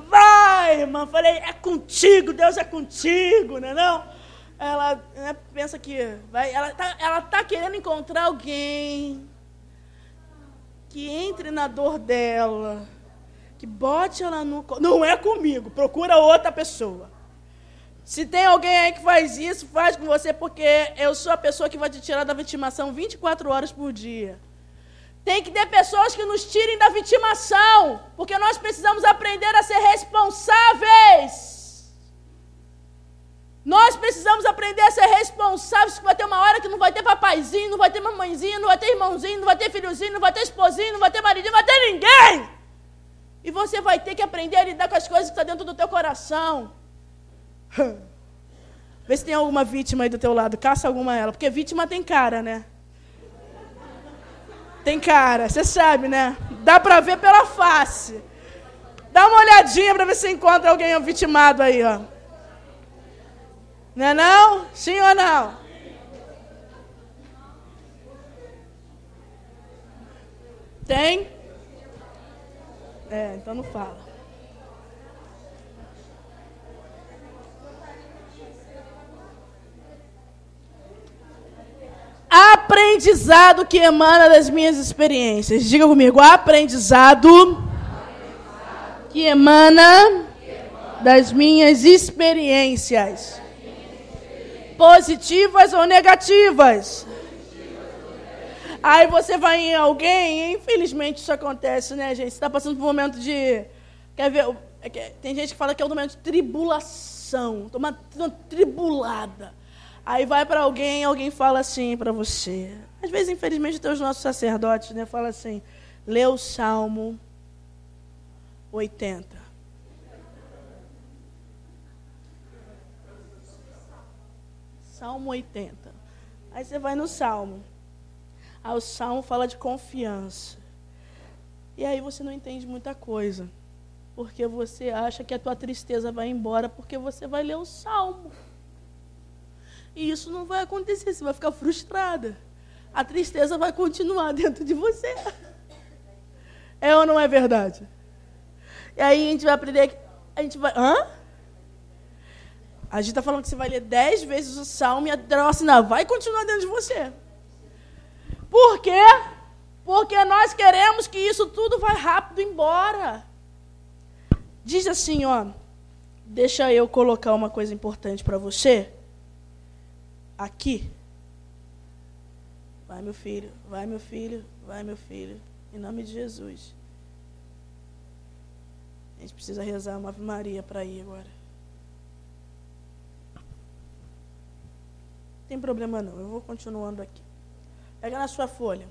Vai, irmã. Falei, é contigo, Deus é contigo, não é não? Ela né, pensa que vai, ela tá, ela tá querendo encontrar alguém que entre na dor dela, que bote ela no. Não é comigo, procura outra pessoa. Se tem alguém aí que faz isso, faz com você, porque eu sou a pessoa que vai te tirar da vitimação 24 horas por dia. Tem que ter pessoas que nos tirem da vitimação, porque nós precisamos aprender a ser responsáveis. Nós precisamos aprender a ser responsáveis, que vai ter uma hora que não vai ter papaizinho, não vai ter mamãezinho, não vai ter irmãozinho, não vai ter filhozinho, não vai ter esposinho, não vai ter maridinho, não vai ter ninguém. E você vai ter que aprender a lidar com as coisas que estão dentro do teu coração. Vê se tem alguma vítima aí do teu lado, caça alguma ela, porque vítima tem cara, né? Tem cara, você sabe, né? Dá pra ver pela face. Dá uma olhadinha pra ver se encontra alguém vitimado aí, ó. Não é não? Sim ou não? Tem? É, então não fala. Aprendizado que emana das minhas experiências. Diga comigo, aprendizado que emana das minhas experiências positivas ou negativas. Aí você vai em alguém, e infelizmente isso acontece, né, gente? Você está passando por um momento de. Quer ver? É tem gente que fala que é um momento de tribulação. Estou uma, uma tribulada. Aí vai para alguém, alguém fala assim para você. Às vezes, infelizmente, tem os nossos sacerdotes, né? Fala assim: lê o Salmo 80. Salmo 80. Aí você vai no Salmo. Aí o Salmo fala de confiança. E aí você não entende muita coisa. Porque você acha que a tua tristeza vai embora porque você vai ler o Salmo. E isso não vai acontecer, você vai ficar frustrada. A tristeza vai continuar dentro de você. É ou não é verdade? E aí a gente vai aprender. A gente vai. Hã? A gente está falando que você vai ler dez vezes o salmo e a droga vai continuar dentro de você. Por quê? Porque nós queremos que isso tudo vá rápido embora. Diz assim, ó. Deixa eu colocar uma coisa importante para você. Aqui. Vai, meu filho, vai, meu filho, vai, meu filho. Em nome de Jesus. A gente precisa rezar uma Ave Maria para ir agora. Tem problema não, eu vou continuando aqui. Pega na sua folha.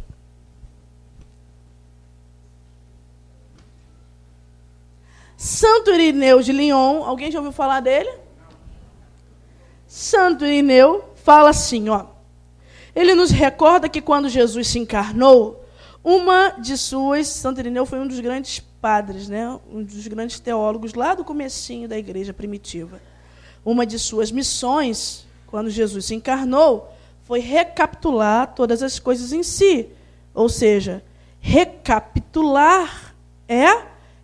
Santo Irineu de Lyon, alguém já ouviu falar dele? Santo Irineu fala assim, ó. Ele nos recorda que quando Jesus se encarnou, uma de suas, Santo Irineu foi um dos grandes padres, né? um dos grandes teólogos lá do comecinho da igreja primitiva. Uma de suas missões quando Jesus se encarnou, foi recapitular todas as coisas em si. Ou seja, recapitular é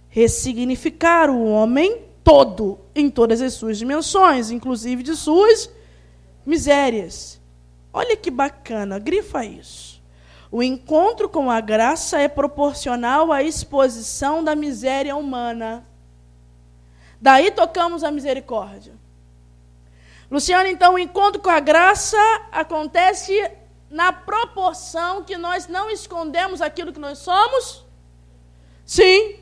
ressignificar o homem todo, em todas as suas dimensões, inclusive de suas misérias. Olha que bacana, grifa isso. O encontro com a graça é proporcional à exposição da miséria humana. Daí tocamos a misericórdia. Luciano, então, o encontro com a graça acontece na proporção que nós não escondemos aquilo que nós somos? Sim.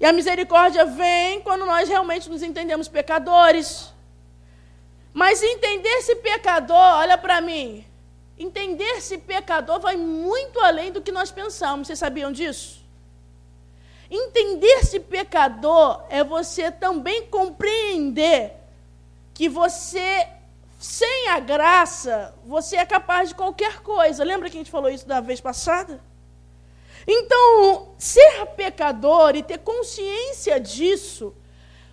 E a misericórdia vem quando nós realmente nos entendemos pecadores. Mas entender-se pecador, olha para mim, entender-se pecador vai muito além do que nós pensamos. Vocês sabiam disso? Entender-se pecador é você também compreender que você, sem a graça, você é capaz de qualquer coisa. Lembra que a gente falou isso da vez passada? Então, ser pecador e ter consciência disso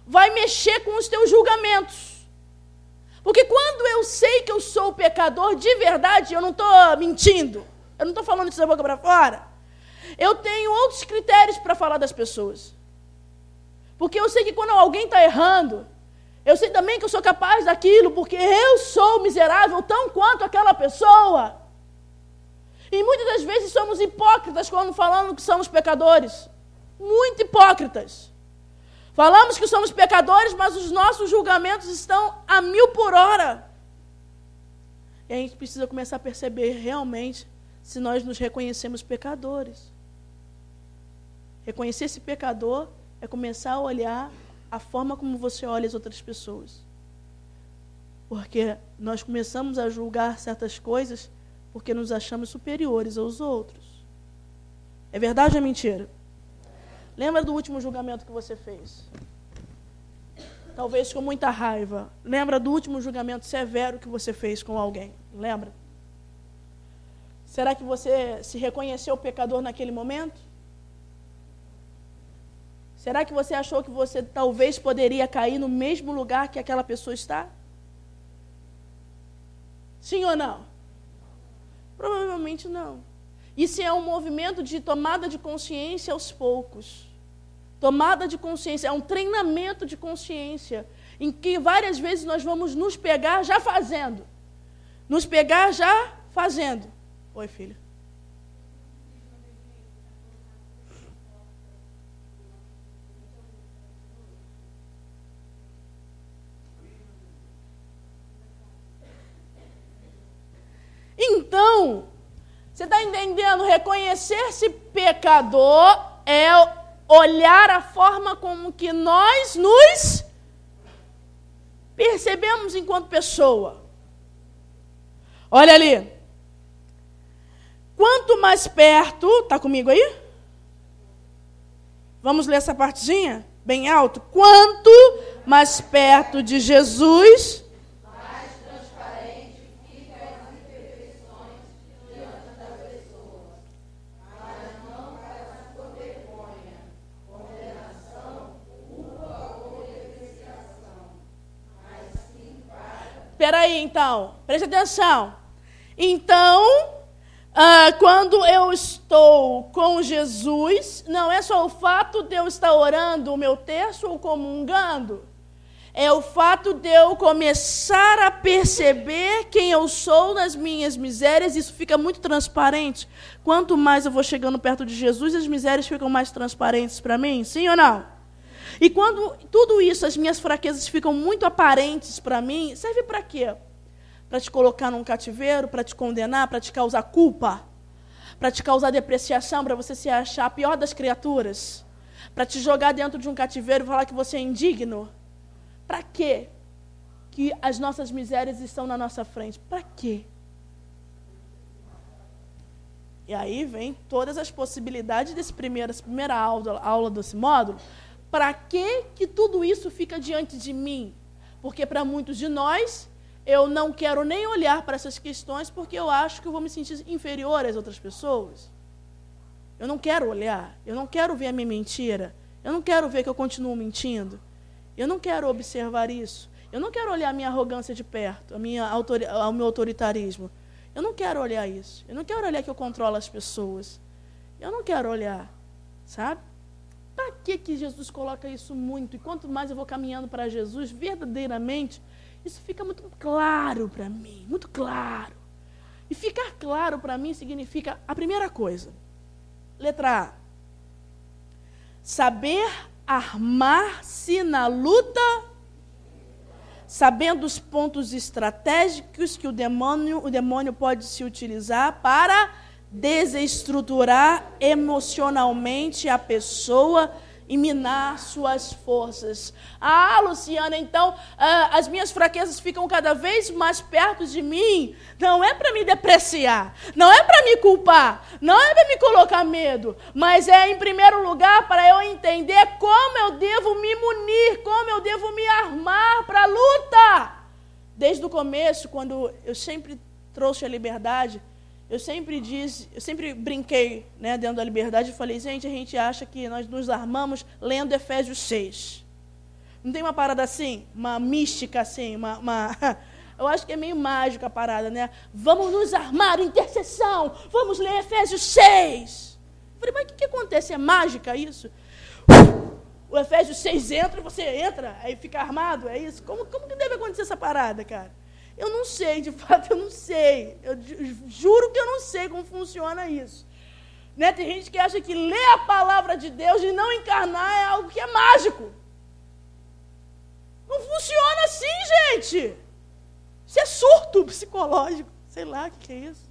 vai mexer com os teus julgamentos. Porque quando eu sei que eu sou pecador de verdade, eu não estou mentindo, eu não estou falando isso da boca para fora, eu tenho outros critérios para falar das pessoas. Porque eu sei que quando alguém está errando, eu sei também que eu sou capaz daquilo, porque eu sou miserável tão quanto aquela pessoa. E muitas das vezes somos hipócritas quando falamos que somos pecadores. Muito hipócritas. Falamos que somos pecadores, mas os nossos julgamentos estão a mil por hora. E a gente precisa começar a perceber realmente se nós nos reconhecemos pecadores. Reconhecer esse pecador é começar a olhar a forma como você olha as outras pessoas. Porque nós começamos a julgar certas coisas porque nos achamos superiores aos outros. É verdade ou é mentira? Lembra do último julgamento que você fez? Talvez com muita raiva. Lembra do último julgamento severo que você fez com alguém? Lembra? Será que você se reconheceu pecador naquele momento? Será que você achou que você talvez poderia cair no mesmo lugar que aquela pessoa está? Sim ou não? Provavelmente não. Isso é um movimento de tomada de consciência aos poucos. Tomada de consciência, é um treinamento de consciência, em que várias vezes nós vamos nos pegar já fazendo. Nos pegar já fazendo. Oi, filha. Então, você está entendendo? Reconhecer-se pecador é olhar a forma como que nós nos percebemos enquanto pessoa. Olha ali. Quanto mais perto, tá comigo aí? Vamos ler essa partezinha bem alto. Quanto mais perto de Jesus, Espera aí, então. Preste atenção. Então, ah, quando eu estou com Jesus, não é só o fato de eu estar orando o meu terço ou comungando. É o fato de eu começar a perceber quem eu sou nas minhas misérias, isso fica muito transparente. Quanto mais eu vou chegando perto de Jesus, as misérias ficam mais transparentes para mim, sim ou não? E quando tudo isso, as minhas fraquezas ficam muito aparentes para mim, serve para quê? Para te colocar num cativeiro, para te condenar, para te causar culpa, para te causar depreciação, para você se achar a pior das criaturas, para te jogar dentro de um cativeiro e falar que você é indigno. Para quê? Que as nossas misérias estão na nossa frente. Para quê? E aí vem todas as possibilidades desse primeiro, dessa primeira aula, aula desse módulo para que que tudo isso fica diante de mim? Porque para muitos de nós, eu não quero nem olhar para essas questões porque eu acho que eu vou me sentir inferior às outras pessoas. Eu não quero olhar, eu não quero ver a minha mentira, eu não quero ver que eu continuo mentindo. Eu não quero observar isso. Eu não quero olhar a minha arrogância de perto, a minha autori o meu autoritarismo. Eu não quero olhar isso. Eu não quero olhar que eu controlo as pessoas. Eu não quero olhar, sabe? Que, que Jesus coloca isso muito? E quanto mais eu vou caminhando para Jesus, verdadeiramente, isso fica muito claro para mim, muito claro. E ficar claro para mim significa a primeira coisa. Letra A. Saber armar-se na luta, sabendo os pontos estratégicos que o demônio, o demônio pode se utilizar para desestruturar emocionalmente a pessoa e minar suas forças. Ah, Luciana, então ah, as minhas fraquezas ficam cada vez mais perto de mim. Não é para me depreciar, não é para me culpar, não é para me colocar medo, mas é em primeiro lugar para eu entender como eu devo me munir, como eu devo me armar para a luta. Desde o começo, quando eu sempre trouxe a liberdade, eu sempre disse, eu sempre brinquei né, dentro da liberdade e falei, gente, a gente acha que nós nos armamos lendo Efésios 6. Não tem uma parada assim? Uma mística assim? Uma, uma... Eu acho que é meio mágica a parada, né? Vamos nos armar, intercessão, vamos ler Efésios 6. Eu falei, mas o que, que acontece? É mágica isso? O Efésios 6 entra você entra, aí fica armado, é isso? Como, como que deve acontecer essa parada, cara? Eu não sei, de fato eu não sei. Eu juro que eu não sei como funciona isso. Né? Tem gente que acha que ler a palavra de Deus e não encarnar é algo que é mágico. funciona assim, gente. Isso é surto psicológico. Sei lá o que, que é isso.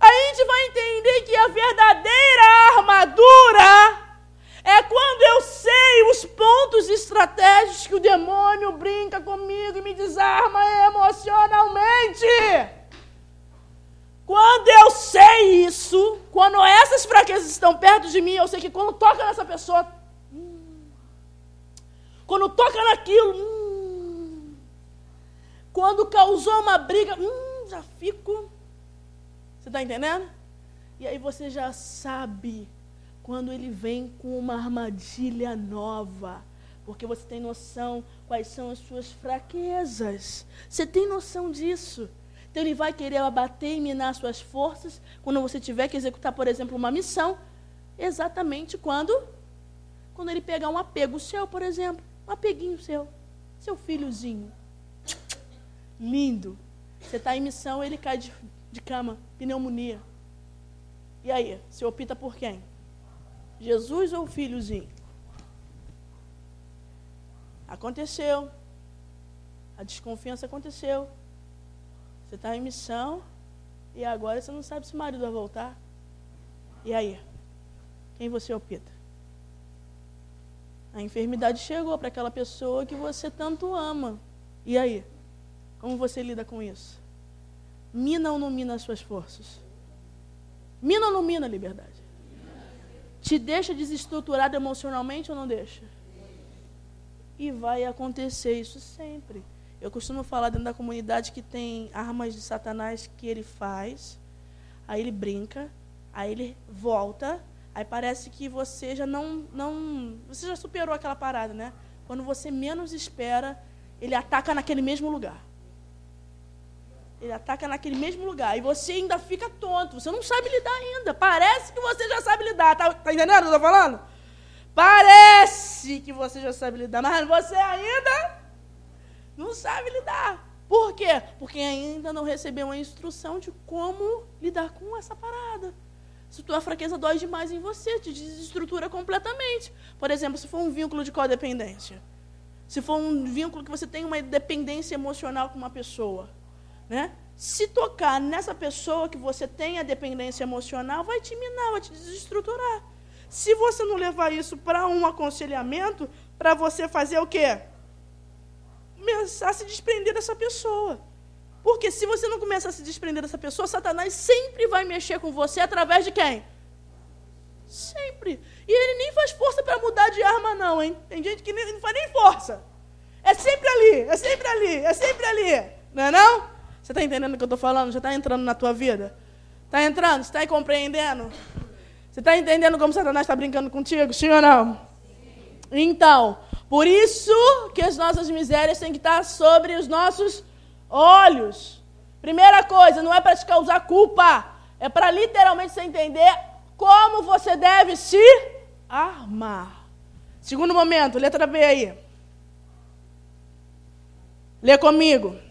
A gente vai entender que a verdadeira armadura é quando eu sei os pontos estratégicos que o demônio brinca comigo e me desarma emocionalmente. Quando eu sei isso, quando essas fraquezas estão perto de mim, eu sei que quando toca nessa pessoa, hum, quando toca naquilo, hum, quando causou uma briga, hum, já fico. Você está entendendo? E aí você já sabe quando ele vem com uma armadilha nova. Porque você tem noção quais são as suas fraquezas. Você tem noção disso. Então ele vai querer abater e minar suas forças quando você tiver que executar, por exemplo, uma missão. Exatamente quando? Quando ele pegar um apego seu, por exemplo. Um apeguinho seu. Seu filhozinho. Lindo. Você está em missão, ele cai de, de cama, pneumonia. E aí, você opta por quem? Jesus ou o filhozinho? Aconteceu. A desconfiança aconteceu. Você está em missão e agora você não sabe se o marido vai voltar. E aí? Quem você opta? A enfermidade chegou para aquela pessoa que você tanto ama. E aí? Como você lida com isso? Mina ou não mina as suas forças? Mina ou não mina a liberdade? Te deixa desestruturado emocionalmente ou não deixa? E vai acontecer isso sempre. Eu costumo falar dentro da comunidade que tem armas de Satanás que ele faz, aí ele brinca, aí ele volta, aí parece que você já não, não. Você já superou aquela parada, né? Quando você menos espera, ele ataca naquele mesmo lugar. Ele ataca naquele mesmo lugar. E você ainda fica tonto. Você não sabe lidar ainda. Parece que você já sabe lidar. Tá, tá entendendo o que eu estou falando? Parece que você já sabe lidar. Mas você ainda não sabe lidar. Por quê? Porque ainda não recebeu uma instrução de como lidar com essa parada. Se tua fraqueza dói demais em você, te desestrutura completamente. Por exemplo, se for um vínculo de codependência. Se for um vínculo que você tem uma dependência emocional com uma pessoa né? Se tocar nessa pessoa que você tem a dependência emocional, vai te minar, vai te desestruturar. Se você não levar isso para um aconselhamento, para você fazer o quê? Começar a se desprender dessa pessoa. Porque se você não começar a se desprender dessa pessoa, Satanás sempre vai mexer com você através de quem? Sempre. E ele nem faz força para mudar de arma, não, hein? Tem gente que nem, não faz nem força. É sempre ali, é sempre ali, é sempre ali. Não é não? Você está entendendo o que eu estou falando? Já está entrando na tua vida? Está entrando? Está compreendendo? Você está entendendo como Satanás está brincando contigo? Sim ou não? Então, por isso que as nossas misérias têm que estar sobre os nossos olhos. Primeira coisa, não é para te causar culpa, é para literalmente você entender como você deve se armar. Segundo momento, letra B aí. Lê comigo.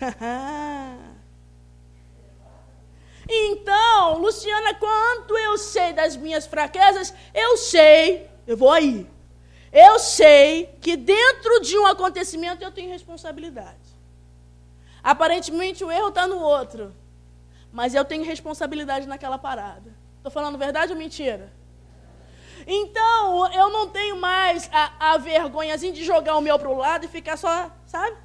então, Luciana, quanto eu sei das minhas fraquezas, eu sei, eu vou aí. Eu sei que dentro de um acontecimento eu tenho responsabilidade. Aparentemente o erro está no outro, mas eu tenho responsabilidade naquela parada. Estou falando verdade ou mentira? Então, eu não tenho mais a, a vergonhazinha de jogar o meu para o lado e ficar só, sabe?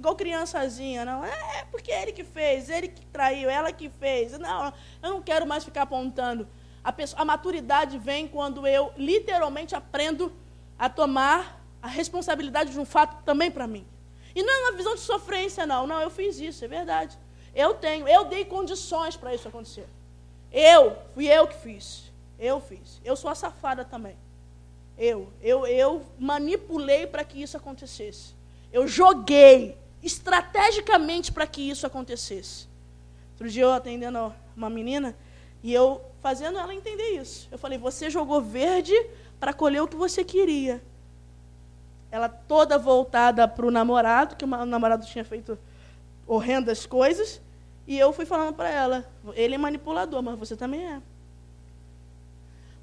Igual criançazinha, não. É, é porque é ele que fez, ele que traiu, ela que fez. Não, eu não quero mais ficar apontando. A, pessoa, a maturidade vem quando eu literalmente aprendo a tomar a responsabilidade de um fato também para mim. E não é uma visão de sofrência, não. Não, eu fiz isso, é verdade. Eu tenho, eu dei condições para isso acontecer. Eu, fui eu que fiz. Eu fiz. Eu sou a safada também. Eu, eu, eu manipulei para que isso acontecesse. Eu joguei estrategicamente para que isso acontecesse. Outro dia eu atendendo uma menina e eu fazendo ela entender isso. Eu falei: você jogou verde para colher o que você queria. ela toda voltada para o namorado, que o namorado tinha feito horrendas coisas, e eu fui falando para ela: ele é manipulador, mas você também é.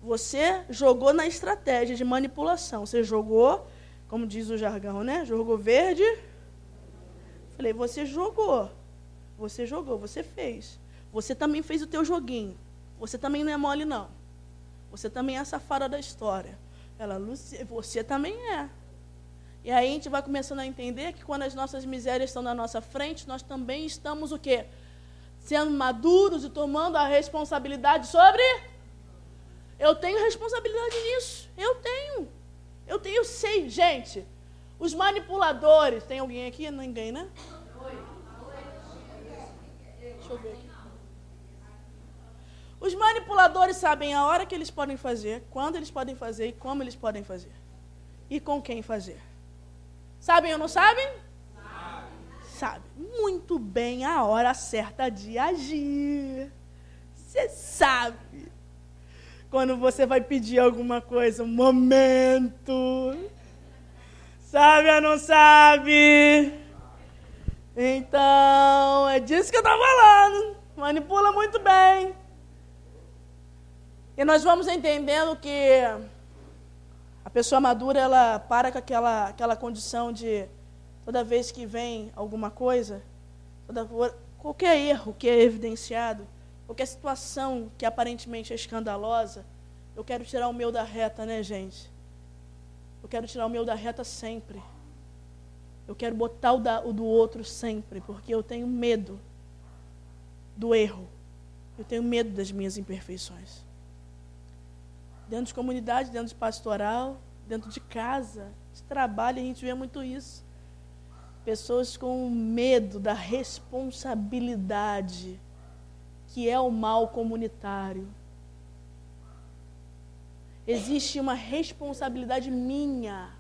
Você jogou na estratégia de manipulação. Você jogou, como diz o jargão, né? Jogou verde. Falei, você jogou. Você jogou, você fez. Você também fez o teu joguinho. Você também não é mole, não. Você também é a safada da história. Ela, Lucia, você também é. E aí a gente vai começando a entender que quando as nossas misérias estão na nossa frente, nós também estamos o quê? Sendo maduros e tomando a responsabilidade sobre. Eu tenho responsabilidade nisso. Eu tenho. Eu tenho, eu sei, gente. Os manipuladores. Tem alguém aqui? Ninguém, né? Deixa eu ver aqui. Os manipuladores sabem a hora que eles podem fazer, quando eles podem fazer e como eles podem fazer. E com quem fazer. Sabem ou não sabem? Sabe. Sabe muito bem a hora certa de agir. Você sabe. Quando você vai pedir alguma coisa, um momento. Sabe ou não sabe? Então, é disso que eu estou falando. Manipula muito bem. E nós vamos entendendo que a pessoa madura, ela para com aquela, aquela condição de toda vez que vem alguma coisa, toda, qualquer erro que é evidenciado, qualquer situação que aparentemente é escandalosa, eu quero tirar o meu da reta, né, gente? Eu quero tirar o meu da reta sempre. Eu quero botar o, da, o do outro sempre, porque eu tenho medo do erro. Eu tenho medo das minhas imperfeições dentro de comunidade, dentro de pastoral, dentro de casa, de trabalho, a gente vê muito isso. Pessoas com medo da responsabilidade, que é o mal comunitário. Existe uma responsabilidade minha.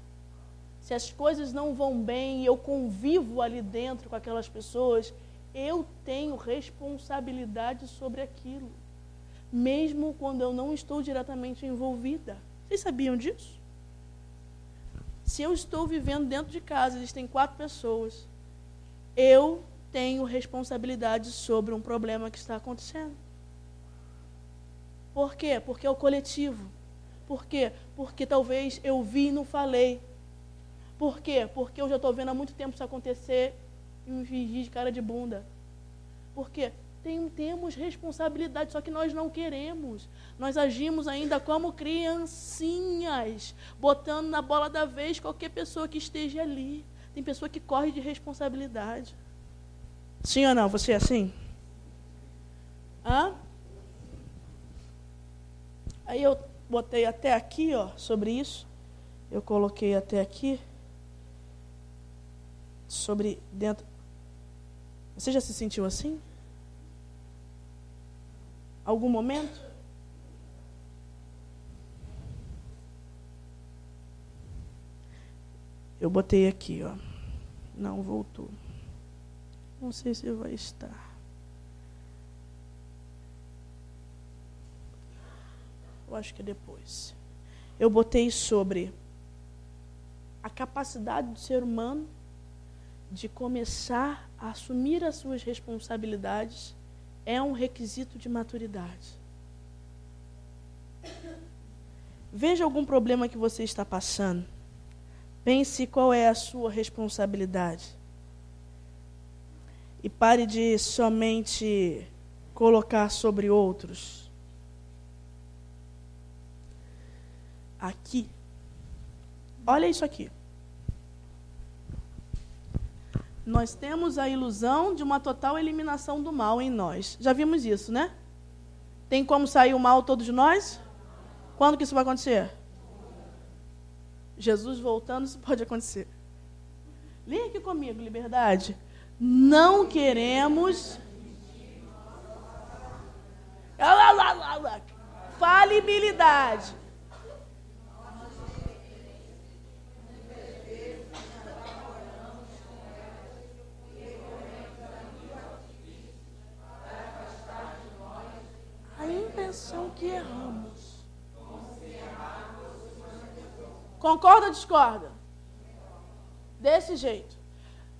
Se as coisas não vão bem e eu convivo ali dentro com aquelas pessoas, eu tenho responsabilidade sobre aquilo mesmo quando eu não estou diretamente envolvida. Vocês sabiam disso? Se eu estou vivendo dentro de casa, existem quatro pessoas, eu tenho responsabilidade sobre um problema que está acontecendo. Por quê? Porque é o coletivo. Por quê? Porque talvez eu vi e não falei. Por quê? Porque eu já estou vendo há muito tempo isso acontecer e me fingi de cara de bunda. Por quê? tem, temos responsabilidade, só que nós não queremos. Nós agimos ainda como criancinhas, botando na bola da vez qualquer pessoa que esteja ali. Tem pessoa que corre de responsabilidade. Sim ou não? Você é assim? Hã? Aí eu botei até aqui, ó, sobre isso. Eu coloquei até aqui. Sobre dentro. Você já se sentiu assim? Algum momento? Eu botei aqui, ó. Não voltou. Não sei se vai estar. Eu acho que é depois. Eu botei sobre a capacidade do ser humano de começar a assumir as suas responsabilidades é um requisito de maturidade. Veja algum problema que você está passando. Pense qual é a sua responsabilidade. E pare de somente colocar sobre outros. Aqui. Olha isso aqui. Nós temos a ilusão de uma total eliminação do mal em nós. Já vimos isso, né? Tem como sair o mal todos de nós? Quando que isso vai acontecer? Jesus voltando, isso pode acontecer. Leia aqui comigo, liberdade. Não queremos. Falibilidade. Impressão que erramos. Concorda ou discorda? Desse jeito.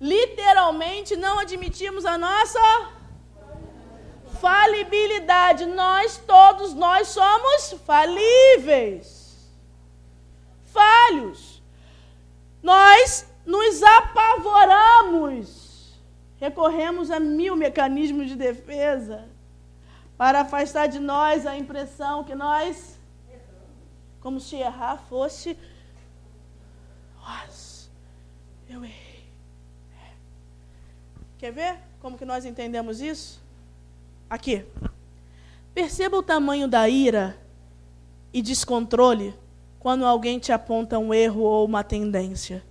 Literalmente não admitimos a nossa falibilidade. Nós todos nós somos falíveis. Falhos. Nós nos apavoramos. Recorremos a mil mecanismos de defesa para afastar de nós a impressão que nós como se errar fosse eu errei. É. Quer ver como que nós entendemos isso? Aqui. Perceba o tamanho da ira e descontrole quando alguém te aponta um erro ou uma tendência.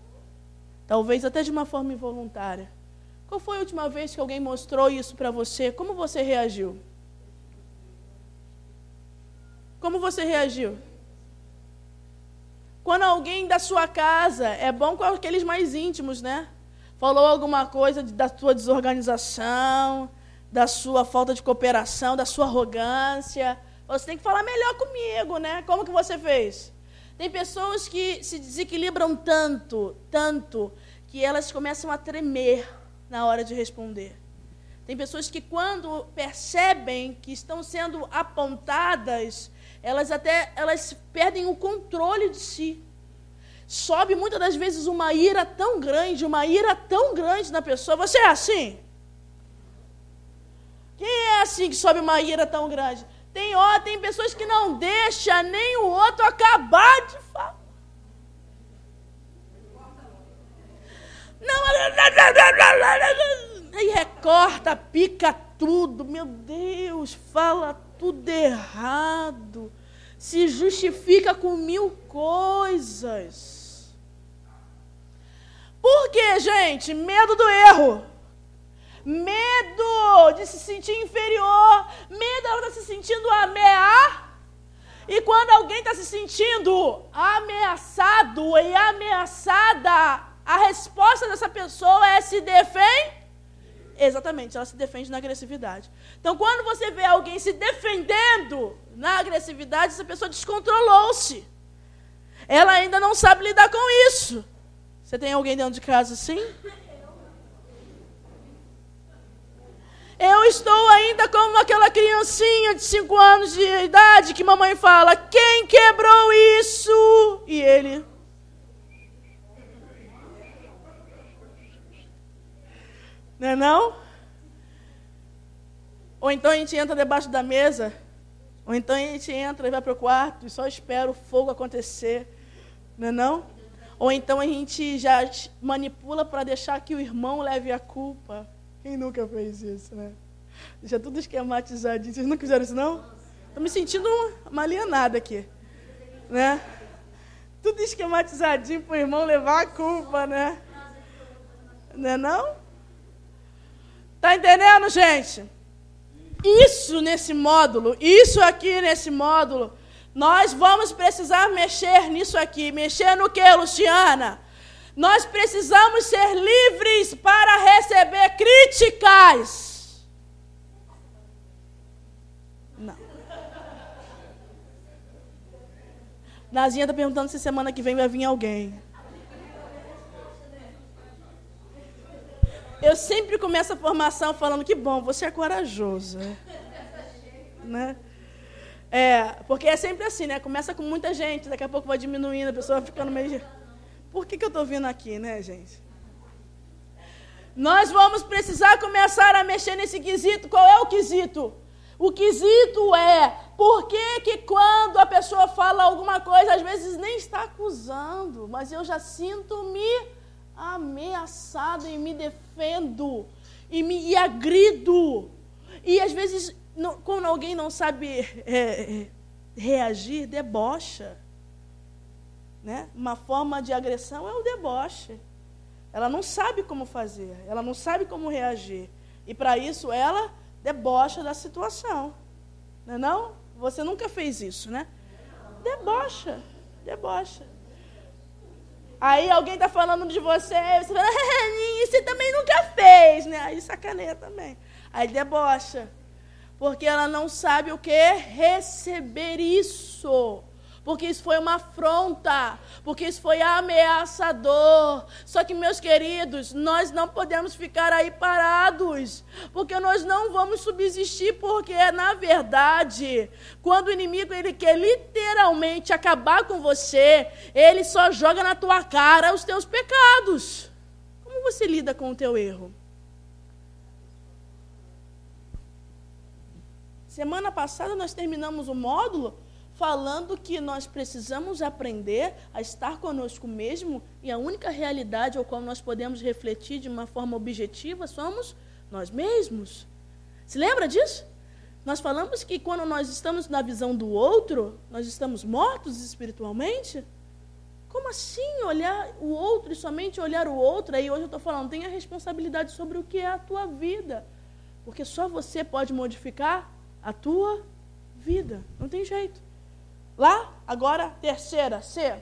Talvez até de uma forma involuntária. Qual foi a última vez que alguém mostrou isso para você? Como você reagiu? Como você reagiu? Quando alguém da sua casa, é bom com aqueles mais íntimos, né? Falou alguma coisa da sua desorganização, da sua falta de cooperação, da sua arrogância. Você tem que falar melhor comigo, né? Como que você fez? Tem pessoas que se desequilibram tanto, tanto, que elas começam a tremer na hora de responder. Tem pessoas que, quando percebem que estão sendo apontadas, elas até elas perdem o controle de si. Sobe muitas das vezes uma ira tão grande, uma ira tão grande na pessoa. Você é assim? Quem é assim que sobe uma ira tão grande? Tem, ó, tem pessoas que não deixam nem o outro acabar de falar. Não, aí recorta, pica tudo. Meu Deus, fala tudo errado, se justifica com mil coisas. Por quê, gente? Medo do erro. Medo de se sentir inferior. Medo ela está se sentindo ameaçada. E quando alguém está se sentindo ameaçado e ameaçada, a resposta dessa pessoa é se defender Exatamente, ela se defende na agressividade. Então, quando você vê alguém se defendendo na agressividade, essa pessoa descontrolou-se. Ela ainda não sabe lidar com isso. Você tem alguém dentro de casa assim? Eu estou ainda como aquela criancinha de 5 anos de idade que mamãe fala: Quem quebrou isso? E ele Não é não? Ou então a gente entra debaixo da mesa, ou então a gente entra e vai para o quarto e só espera o fogo acontecer. Não é não? Ou então a gente já manipula para deixar que o irmão leve a culpa. Quem nunca fez isso, né? Deixa tudo esquematizadinho. Vocês não fizeram isso, não? Estou me sentindo uma alienada aqui. Né? Tudo esquematizadinho para o irmão levar a culpa, né? Não é não? Está entendendo, gente? Isso nesse módulo, isso aqui nesse módulo, nós vamos precisar mexer nisso aqui. Mexer no que, Luciana? Nós precisamos ser livres para receber críticas. Não. Nazinha está perguntando se semana que vem vai vir alguém. Eu sempre começo a formação falando que bom, você é corajoso. Né? É, porque é sempre assim, né? Começa com muita gente, daqui a pouco vai diminuindo, a pessoa vai ficando meio. Por que, que eu estou vindo aqui, né, gente? Nós vamos precisar começar a mexer nesse quesito. Qual é o quesito? O quesito é por que, que quando a pessoa fala alguma coisa, às vezes nem está acusando, mas eu já sinto-me ameaçado e me defendo e me e agrido. E às vezes, não, quando alguém não sabe é, reagir, debocha. Né? Uma forma de agressão é o deboche. Ela não sabe como fazer, ela não sabe como reagir. E para isso ela debocha da situação. Não é não? Você nunca fez isso, né? Debocha, debocha. Aí alguém está falando de você, você fala, você também nunca fez, né? Aí sacaneia também. Aí debocha. Porque ela não sabe o que? Receber isso. Porque isso foi uma afronta, porque isso foi ameaçador. Só que, meus queridos, nós não podemos ficar aí parados, porque nós não vamos subsistir, porque, na verdade, quando o inimigo ele quer literalmente acabar com você, ele só joga na tua cara os teus pecados. Como você lida com o teu erro? Semana passada nós terminamos o módulo falando que nós precisamos aprender a estar conosco mesmo e a única realidade ao qual nós podemos refletir de uma forma objetiva somos nós mesmos. Se lembra disso? Nós falamos que quando nós estamos na visão do outro, nós estamos mortos espiritualmente? Como assim olhar o outro e somente olhar o outro? Aí hoje eu estou falando, tenha responsabilidade sobre o que é a tua vida. Porque só você pode modificar a tua vida. Não tem jeito. Lá, agora, terceira, C.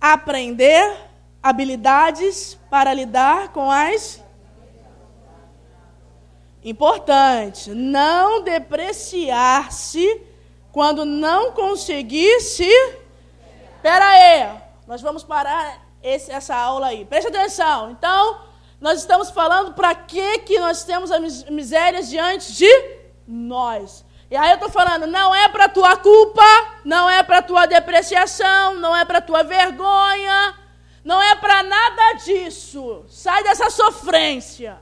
Aprender habilidades para lidar com as. Importante, não depreciar-se quando não conseguir se. Espera aí, nós vamos parar esse, essa aula aí. Preste atenção. Então, nós estamos falando para que, que nós temos as misérias diante de nós. E aí eu estou falando, não é para tua culpa, não é para tua depreciação, não é para tua vergonha, não é para nada disso. Sai dessa sofrência.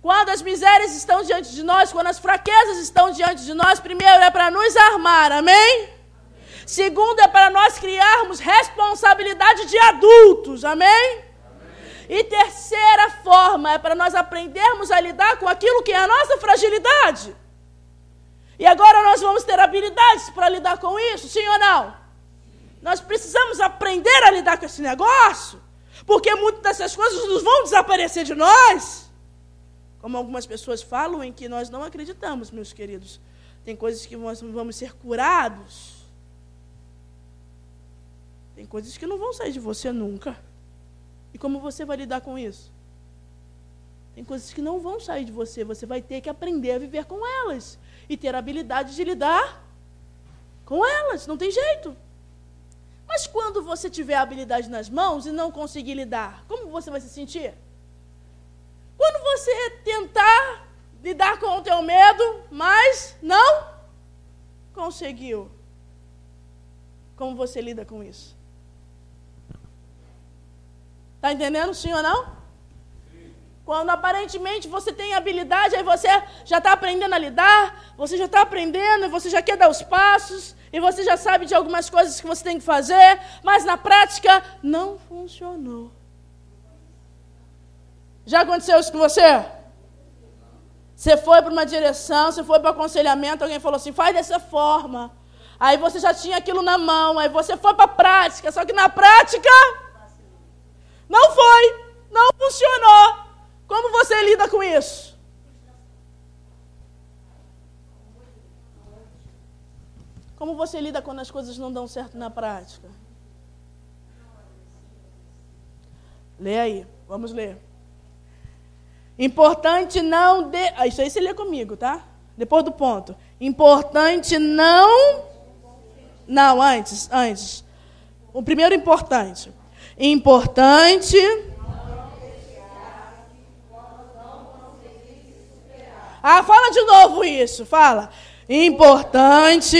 Quando as misérias estão diante de nós, quando as fraquezas estão diante de nós, primeiro é para nos armar, amém? Segundo é para nós criarmos responsabilidade de adultos, amém? E terceira forma é para nós aprendermos a lidar com aquilo que é a nossa fragilidade. E agora nós vamos ter habilidades para lidar com isso, sim ou não? Nós precisamos aprender a lidar com esse negócio, porque muitas dessas coisas nos vão desaparecer de nós. Como algumas pessoas falam em que nós não acreditamos, meus queridos. Tem coisas que nós vamos ser curados. Tem coisas que não vão sair de você nunca. E como você vai lidar com isso? Tem coisas que não vão sair de você, você vai ter que aprender a viver com elas e ter a habilidade de lidar com elas, não tem jeito. Mas quando você tiver a habilidade nas mãos e não conseguir lidar, como você vai se sentir? Quando você tentar lidar com o teu medo, mas não conseguiu. Como você lida com isso? Está entendendo, sim ou não? Quando aparentemente você tem habilidade, aí você já está aprendendo a lidar, você já está aprendendo, você já quer dar os passos, e você já sabe de algumas coisas que você tem que fazer, mas na prática não funcionou. Já aconteceu isso com você? Você foi para uma direção, você foi para aconselhamento, alguém falou assim, faz dessa forma. Aí você já tinha aquilo na mão, aí você foi para a prática, só que na prática não foi, não funcionou. Como você lida com isso? Como você lida quando as coisas não dão certo na prática? Lê aí, vamos ler. Importante não de... Ah, isso aí você lê comigo, tá? Depois do ponto. Importante não. Não, antes, antes. O primeiro importante. Importante. Ah, fala de novo isso, fala. Importante.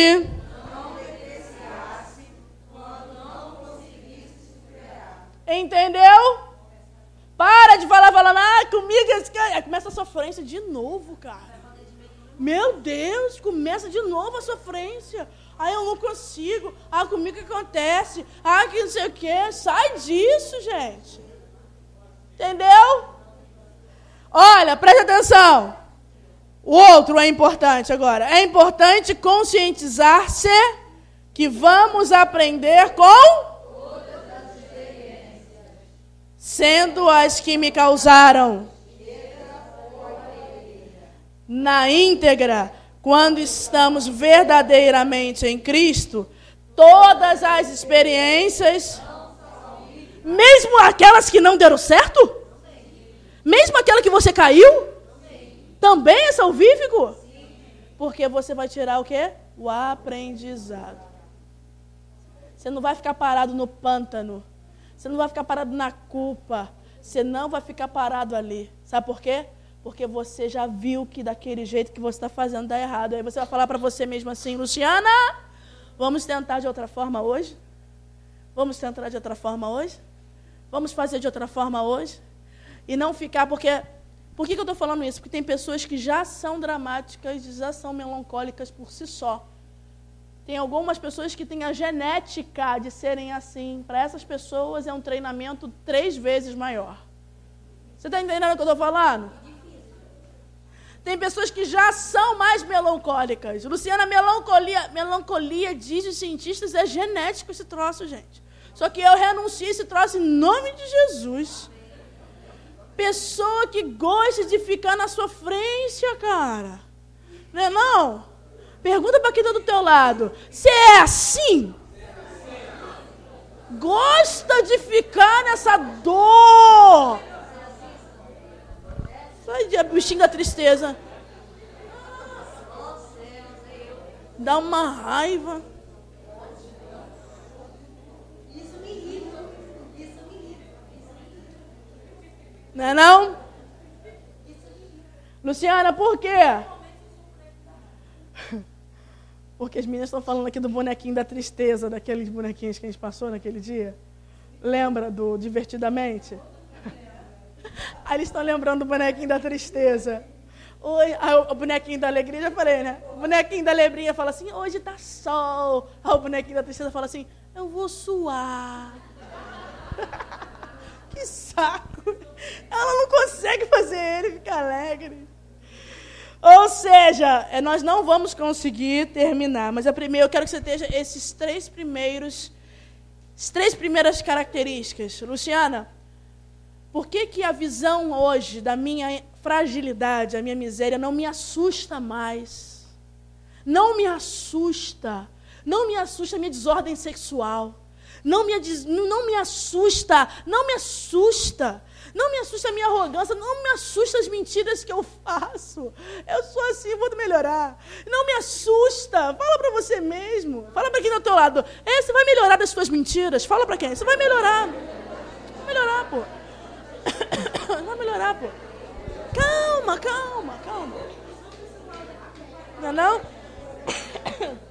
Entendeu? Para de falar, falando, ah, comigo cara. Começa a sofrência de novo, cara. Meu Deus, começa de novo a sofrência. Ah, eu não consigo. Ah, comigo que acontece. Ah, que não sei o quê. Sai disso, gente. Entendeu? Olha, preste atenção. O outro é importante agora. É importante conscientizar-se que vamos aprender com sendo as que me causaram na íntegra quando estamos verdadeiramente em Cristo, todas as experiências, mesmo aquelas que não deram certo, mesmo aquela que você caiu, também é salvífico? Porque você vai tirar o quê? O aprendizado. Você não vai ficar parado no pântano. Você não vai ficar parado na culpa. Você não vai ficar parado ali. Sabe por quê? Porque você já viu que daquele jeito que você está fazendo dá errado. Aí você vai falar para você mesmo assim, Luciana, vamos tentar de outra forma hoje? Vamos tentar de outra forma hoje? Vamos fazer de outra forma hoje? E não ficar, porque. Por que, que eu estou falando isso? Porque tem pessoas que já são dramáticas, já são melancólicas por si só. Tem algumas pessoas que têm a genética de serem assim. Para essas pessoas é um treinamento três vezes maior. Você está entendendo o que eu estou falando? Tem pessoas que já são mais melancólicas. Luciana, melancolia, melancolia, diz os cientistas, é genético esse troço, gente. Só que eu renuncio esse troço em nome de Jesus. Pessoa que gosta de ficar na sua frente, cara. Não é não? Pergunta para quem está do teu lado. Você é assim? Gosta de ficar nessa dor? Sai de bichinho da tristeza. Dá uma raiva. Não é não? Luciana, por quê? Porque as meninas estão falando aqui do bonequinho da tristeza, daqueles bonequinhos que a gente passou naquele dia. Lembra do Divertidamente? Aí eles estão lembrando do bonequinho da tristeza. Oi, aí o bonequinho da alegria, já falei, né? O bonequinho da alegria fala assim, hoje tá sol. Aí o bonequinho da tristeza fala assim, eu vou suar. que saco. Ela não consegue fazer ele ficar alegre. Ou seja, é, nós não vamos conseguir terminar, mas a primeira, eu quero que você esteja esses três primeiros, três primeiras características. Luciana, por que, que a visão hoje da minha fragilidade, a minha miséria, não me assusta mais? Não me assusta. Não me assusta a minha desordem sexual. Não me, não me assusta, não me assusta não me assusta a minha arrogância, não me assusta as mentiras que eu faço. Eu sou assim, vou melhorar. Não me assusta. Fala para você mesmo. Fala para quem está ao teu lado. É, você vai melhorar das suas mentiras. Fala para quem? Você vai melhorar. Vai melhorar, pô. Vai melhorar, pô. Calma, calma, calma. Não é não?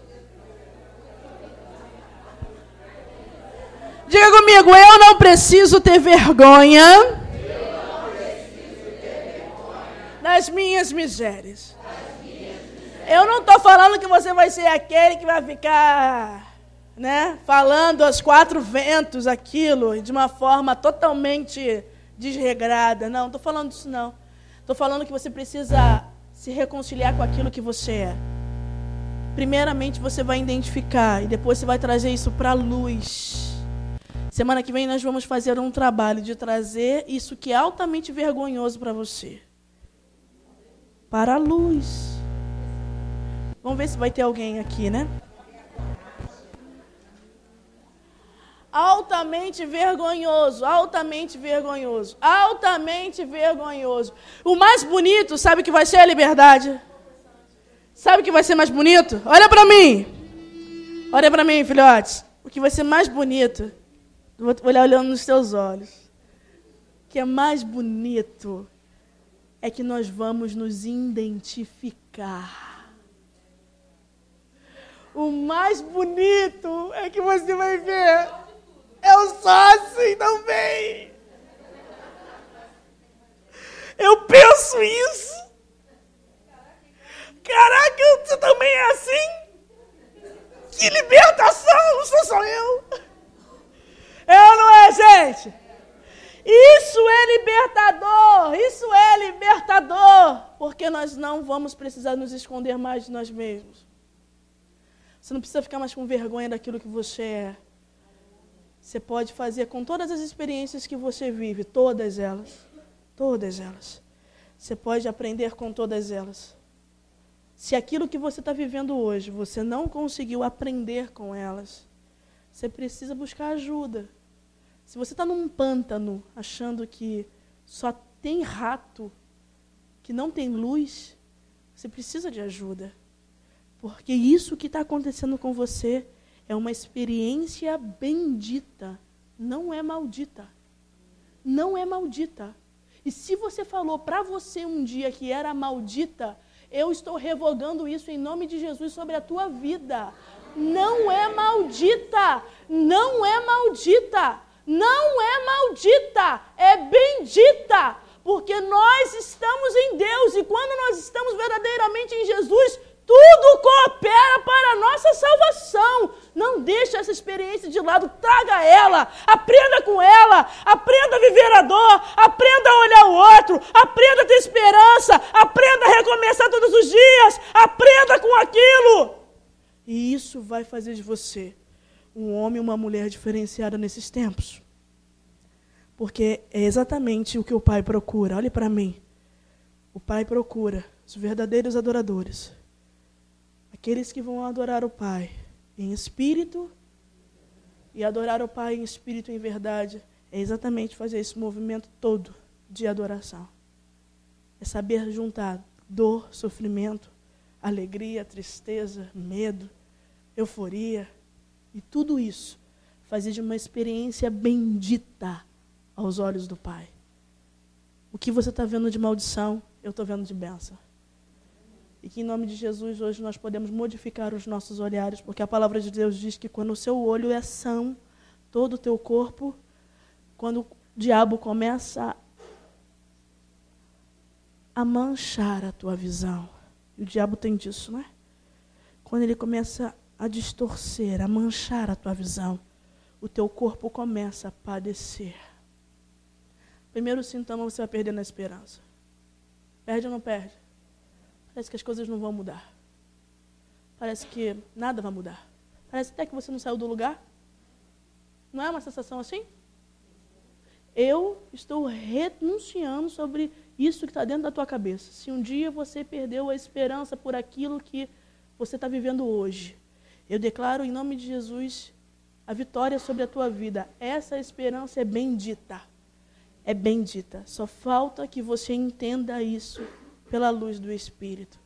Diga comigo, eu não preciso ter vergonha das minhas misérias. Eu não estou falando que você vai ser aquele que vai ficar, né, falando aos quatro ventos aquilo de uma forma totalmente desregrada. Não, estou falando disso não. Estou falando que você precisa se reconciliar com aquilo que você é. Primeiramente você vai identificar e depois você vai trazer isso para a luz. Semana que vem nós vamos fazer um trabalho de trazer isso que é altamente vergonhoso para você para a luz. Vamos ver se vai ter alguém aqui, né? Altamente vergonhoso, altamente vergonhoso, altamente vergonhoso. O mais bonito, sabe que vai ser a liberdade? Sabe o que vai ser mais bonito? Olha para mim. Olha para mim, filhotes. O que vai ser mais bonito, vou olhar olhando nos seus olhos. O que é mais bonito é que nós vamos nos identificar. O mais bonito é que você vai ver. Eu sou assim também. Eu penso isso. Caraca, você também é assim? Que libertação! Não sou só eu. Eu não é, gente? Isso é libertador, isso é libertador, porque nós não vamos precisar nos esconder mais de nós mesmos. Você não precisa ficar mais com vergonha daquilo que você é. Você pode fazer com todas as experiências que você vive, todas elas, todas elas. Você pode aprender com todas elas. Se aquilo que você está vivendo hoje você não conseguiu aprender com elas, você precisa buscar ajuda. Se você está num pântano achando que só tem rato, que não tem luz, você precisa de ajuda. Porque isso que está acontecendo com você é uma experiência bendita, não é maldita. Não é maldita. E se você falou para você um dia que era maldita, eu estou revogando isso em nome de Jesus sobre a tua vida. Não é maldita, não é maldita, não é maldita, é bendita, porque nós estamos em Deus e quando nós estamos verdadeiramente em Jesus, tudo coopera para a nossa salvação. Não deixe essa experiência de lado, traga ela, aprenda com ela, aprenda a viver a dor, aprenda a olhar o outro, aprenda a ter esperança, aprenda a recomeçar todos os dias, aprenda com aquilo. E isso vai fazer de você um homem e uma mulher diferenciada nesses tempos. Porque é exatamente o que o Pai procura. Olhe para mim. O Pai procura os verdadeiros adoradores Aqueles que vão adorar o Pai em espírito e adorar o Pai em espírito e em verdade é exatamente fazer esse movimento todo de adoração. É saber juntar dor, sofrimento, alegria, tristeza, medo, euforia e tudo isso fazer de uma experiência bendita aos olhos do Pai. O que você está vendo de maldição, eu estou vendo de bênção. E que em nome de Jesus hoje nós podemos modificar os nossos olhares, porque a palavra de Deus diz que quando o seu olho é são, todo o teu corpo, quando o diabo começa a manchar a tua visão, e o diabo tem disso, não é? Quando ele começa a distorcer, a manchar a tua visão, o teu corpo começa a padecer. Primeiro sintoma, você vai perdendo a esperança. Perde ou não perde? Parece que as coisas não vão mudar. Parece que nada vai mudar. Parece até que você não saiu do lugar. Não é uma sensação assim? Eu estou renunciando sobre isso que está dentro da tua cabeça. Se um dia você perdeu a esperança por aquilo que você está vivendo hoje, eu declaro em nome de Jesus a vitória sobre a tua vida. Essa esperança é bendita. É bendita. Só falta que você entenda isso pela luz do Espírito.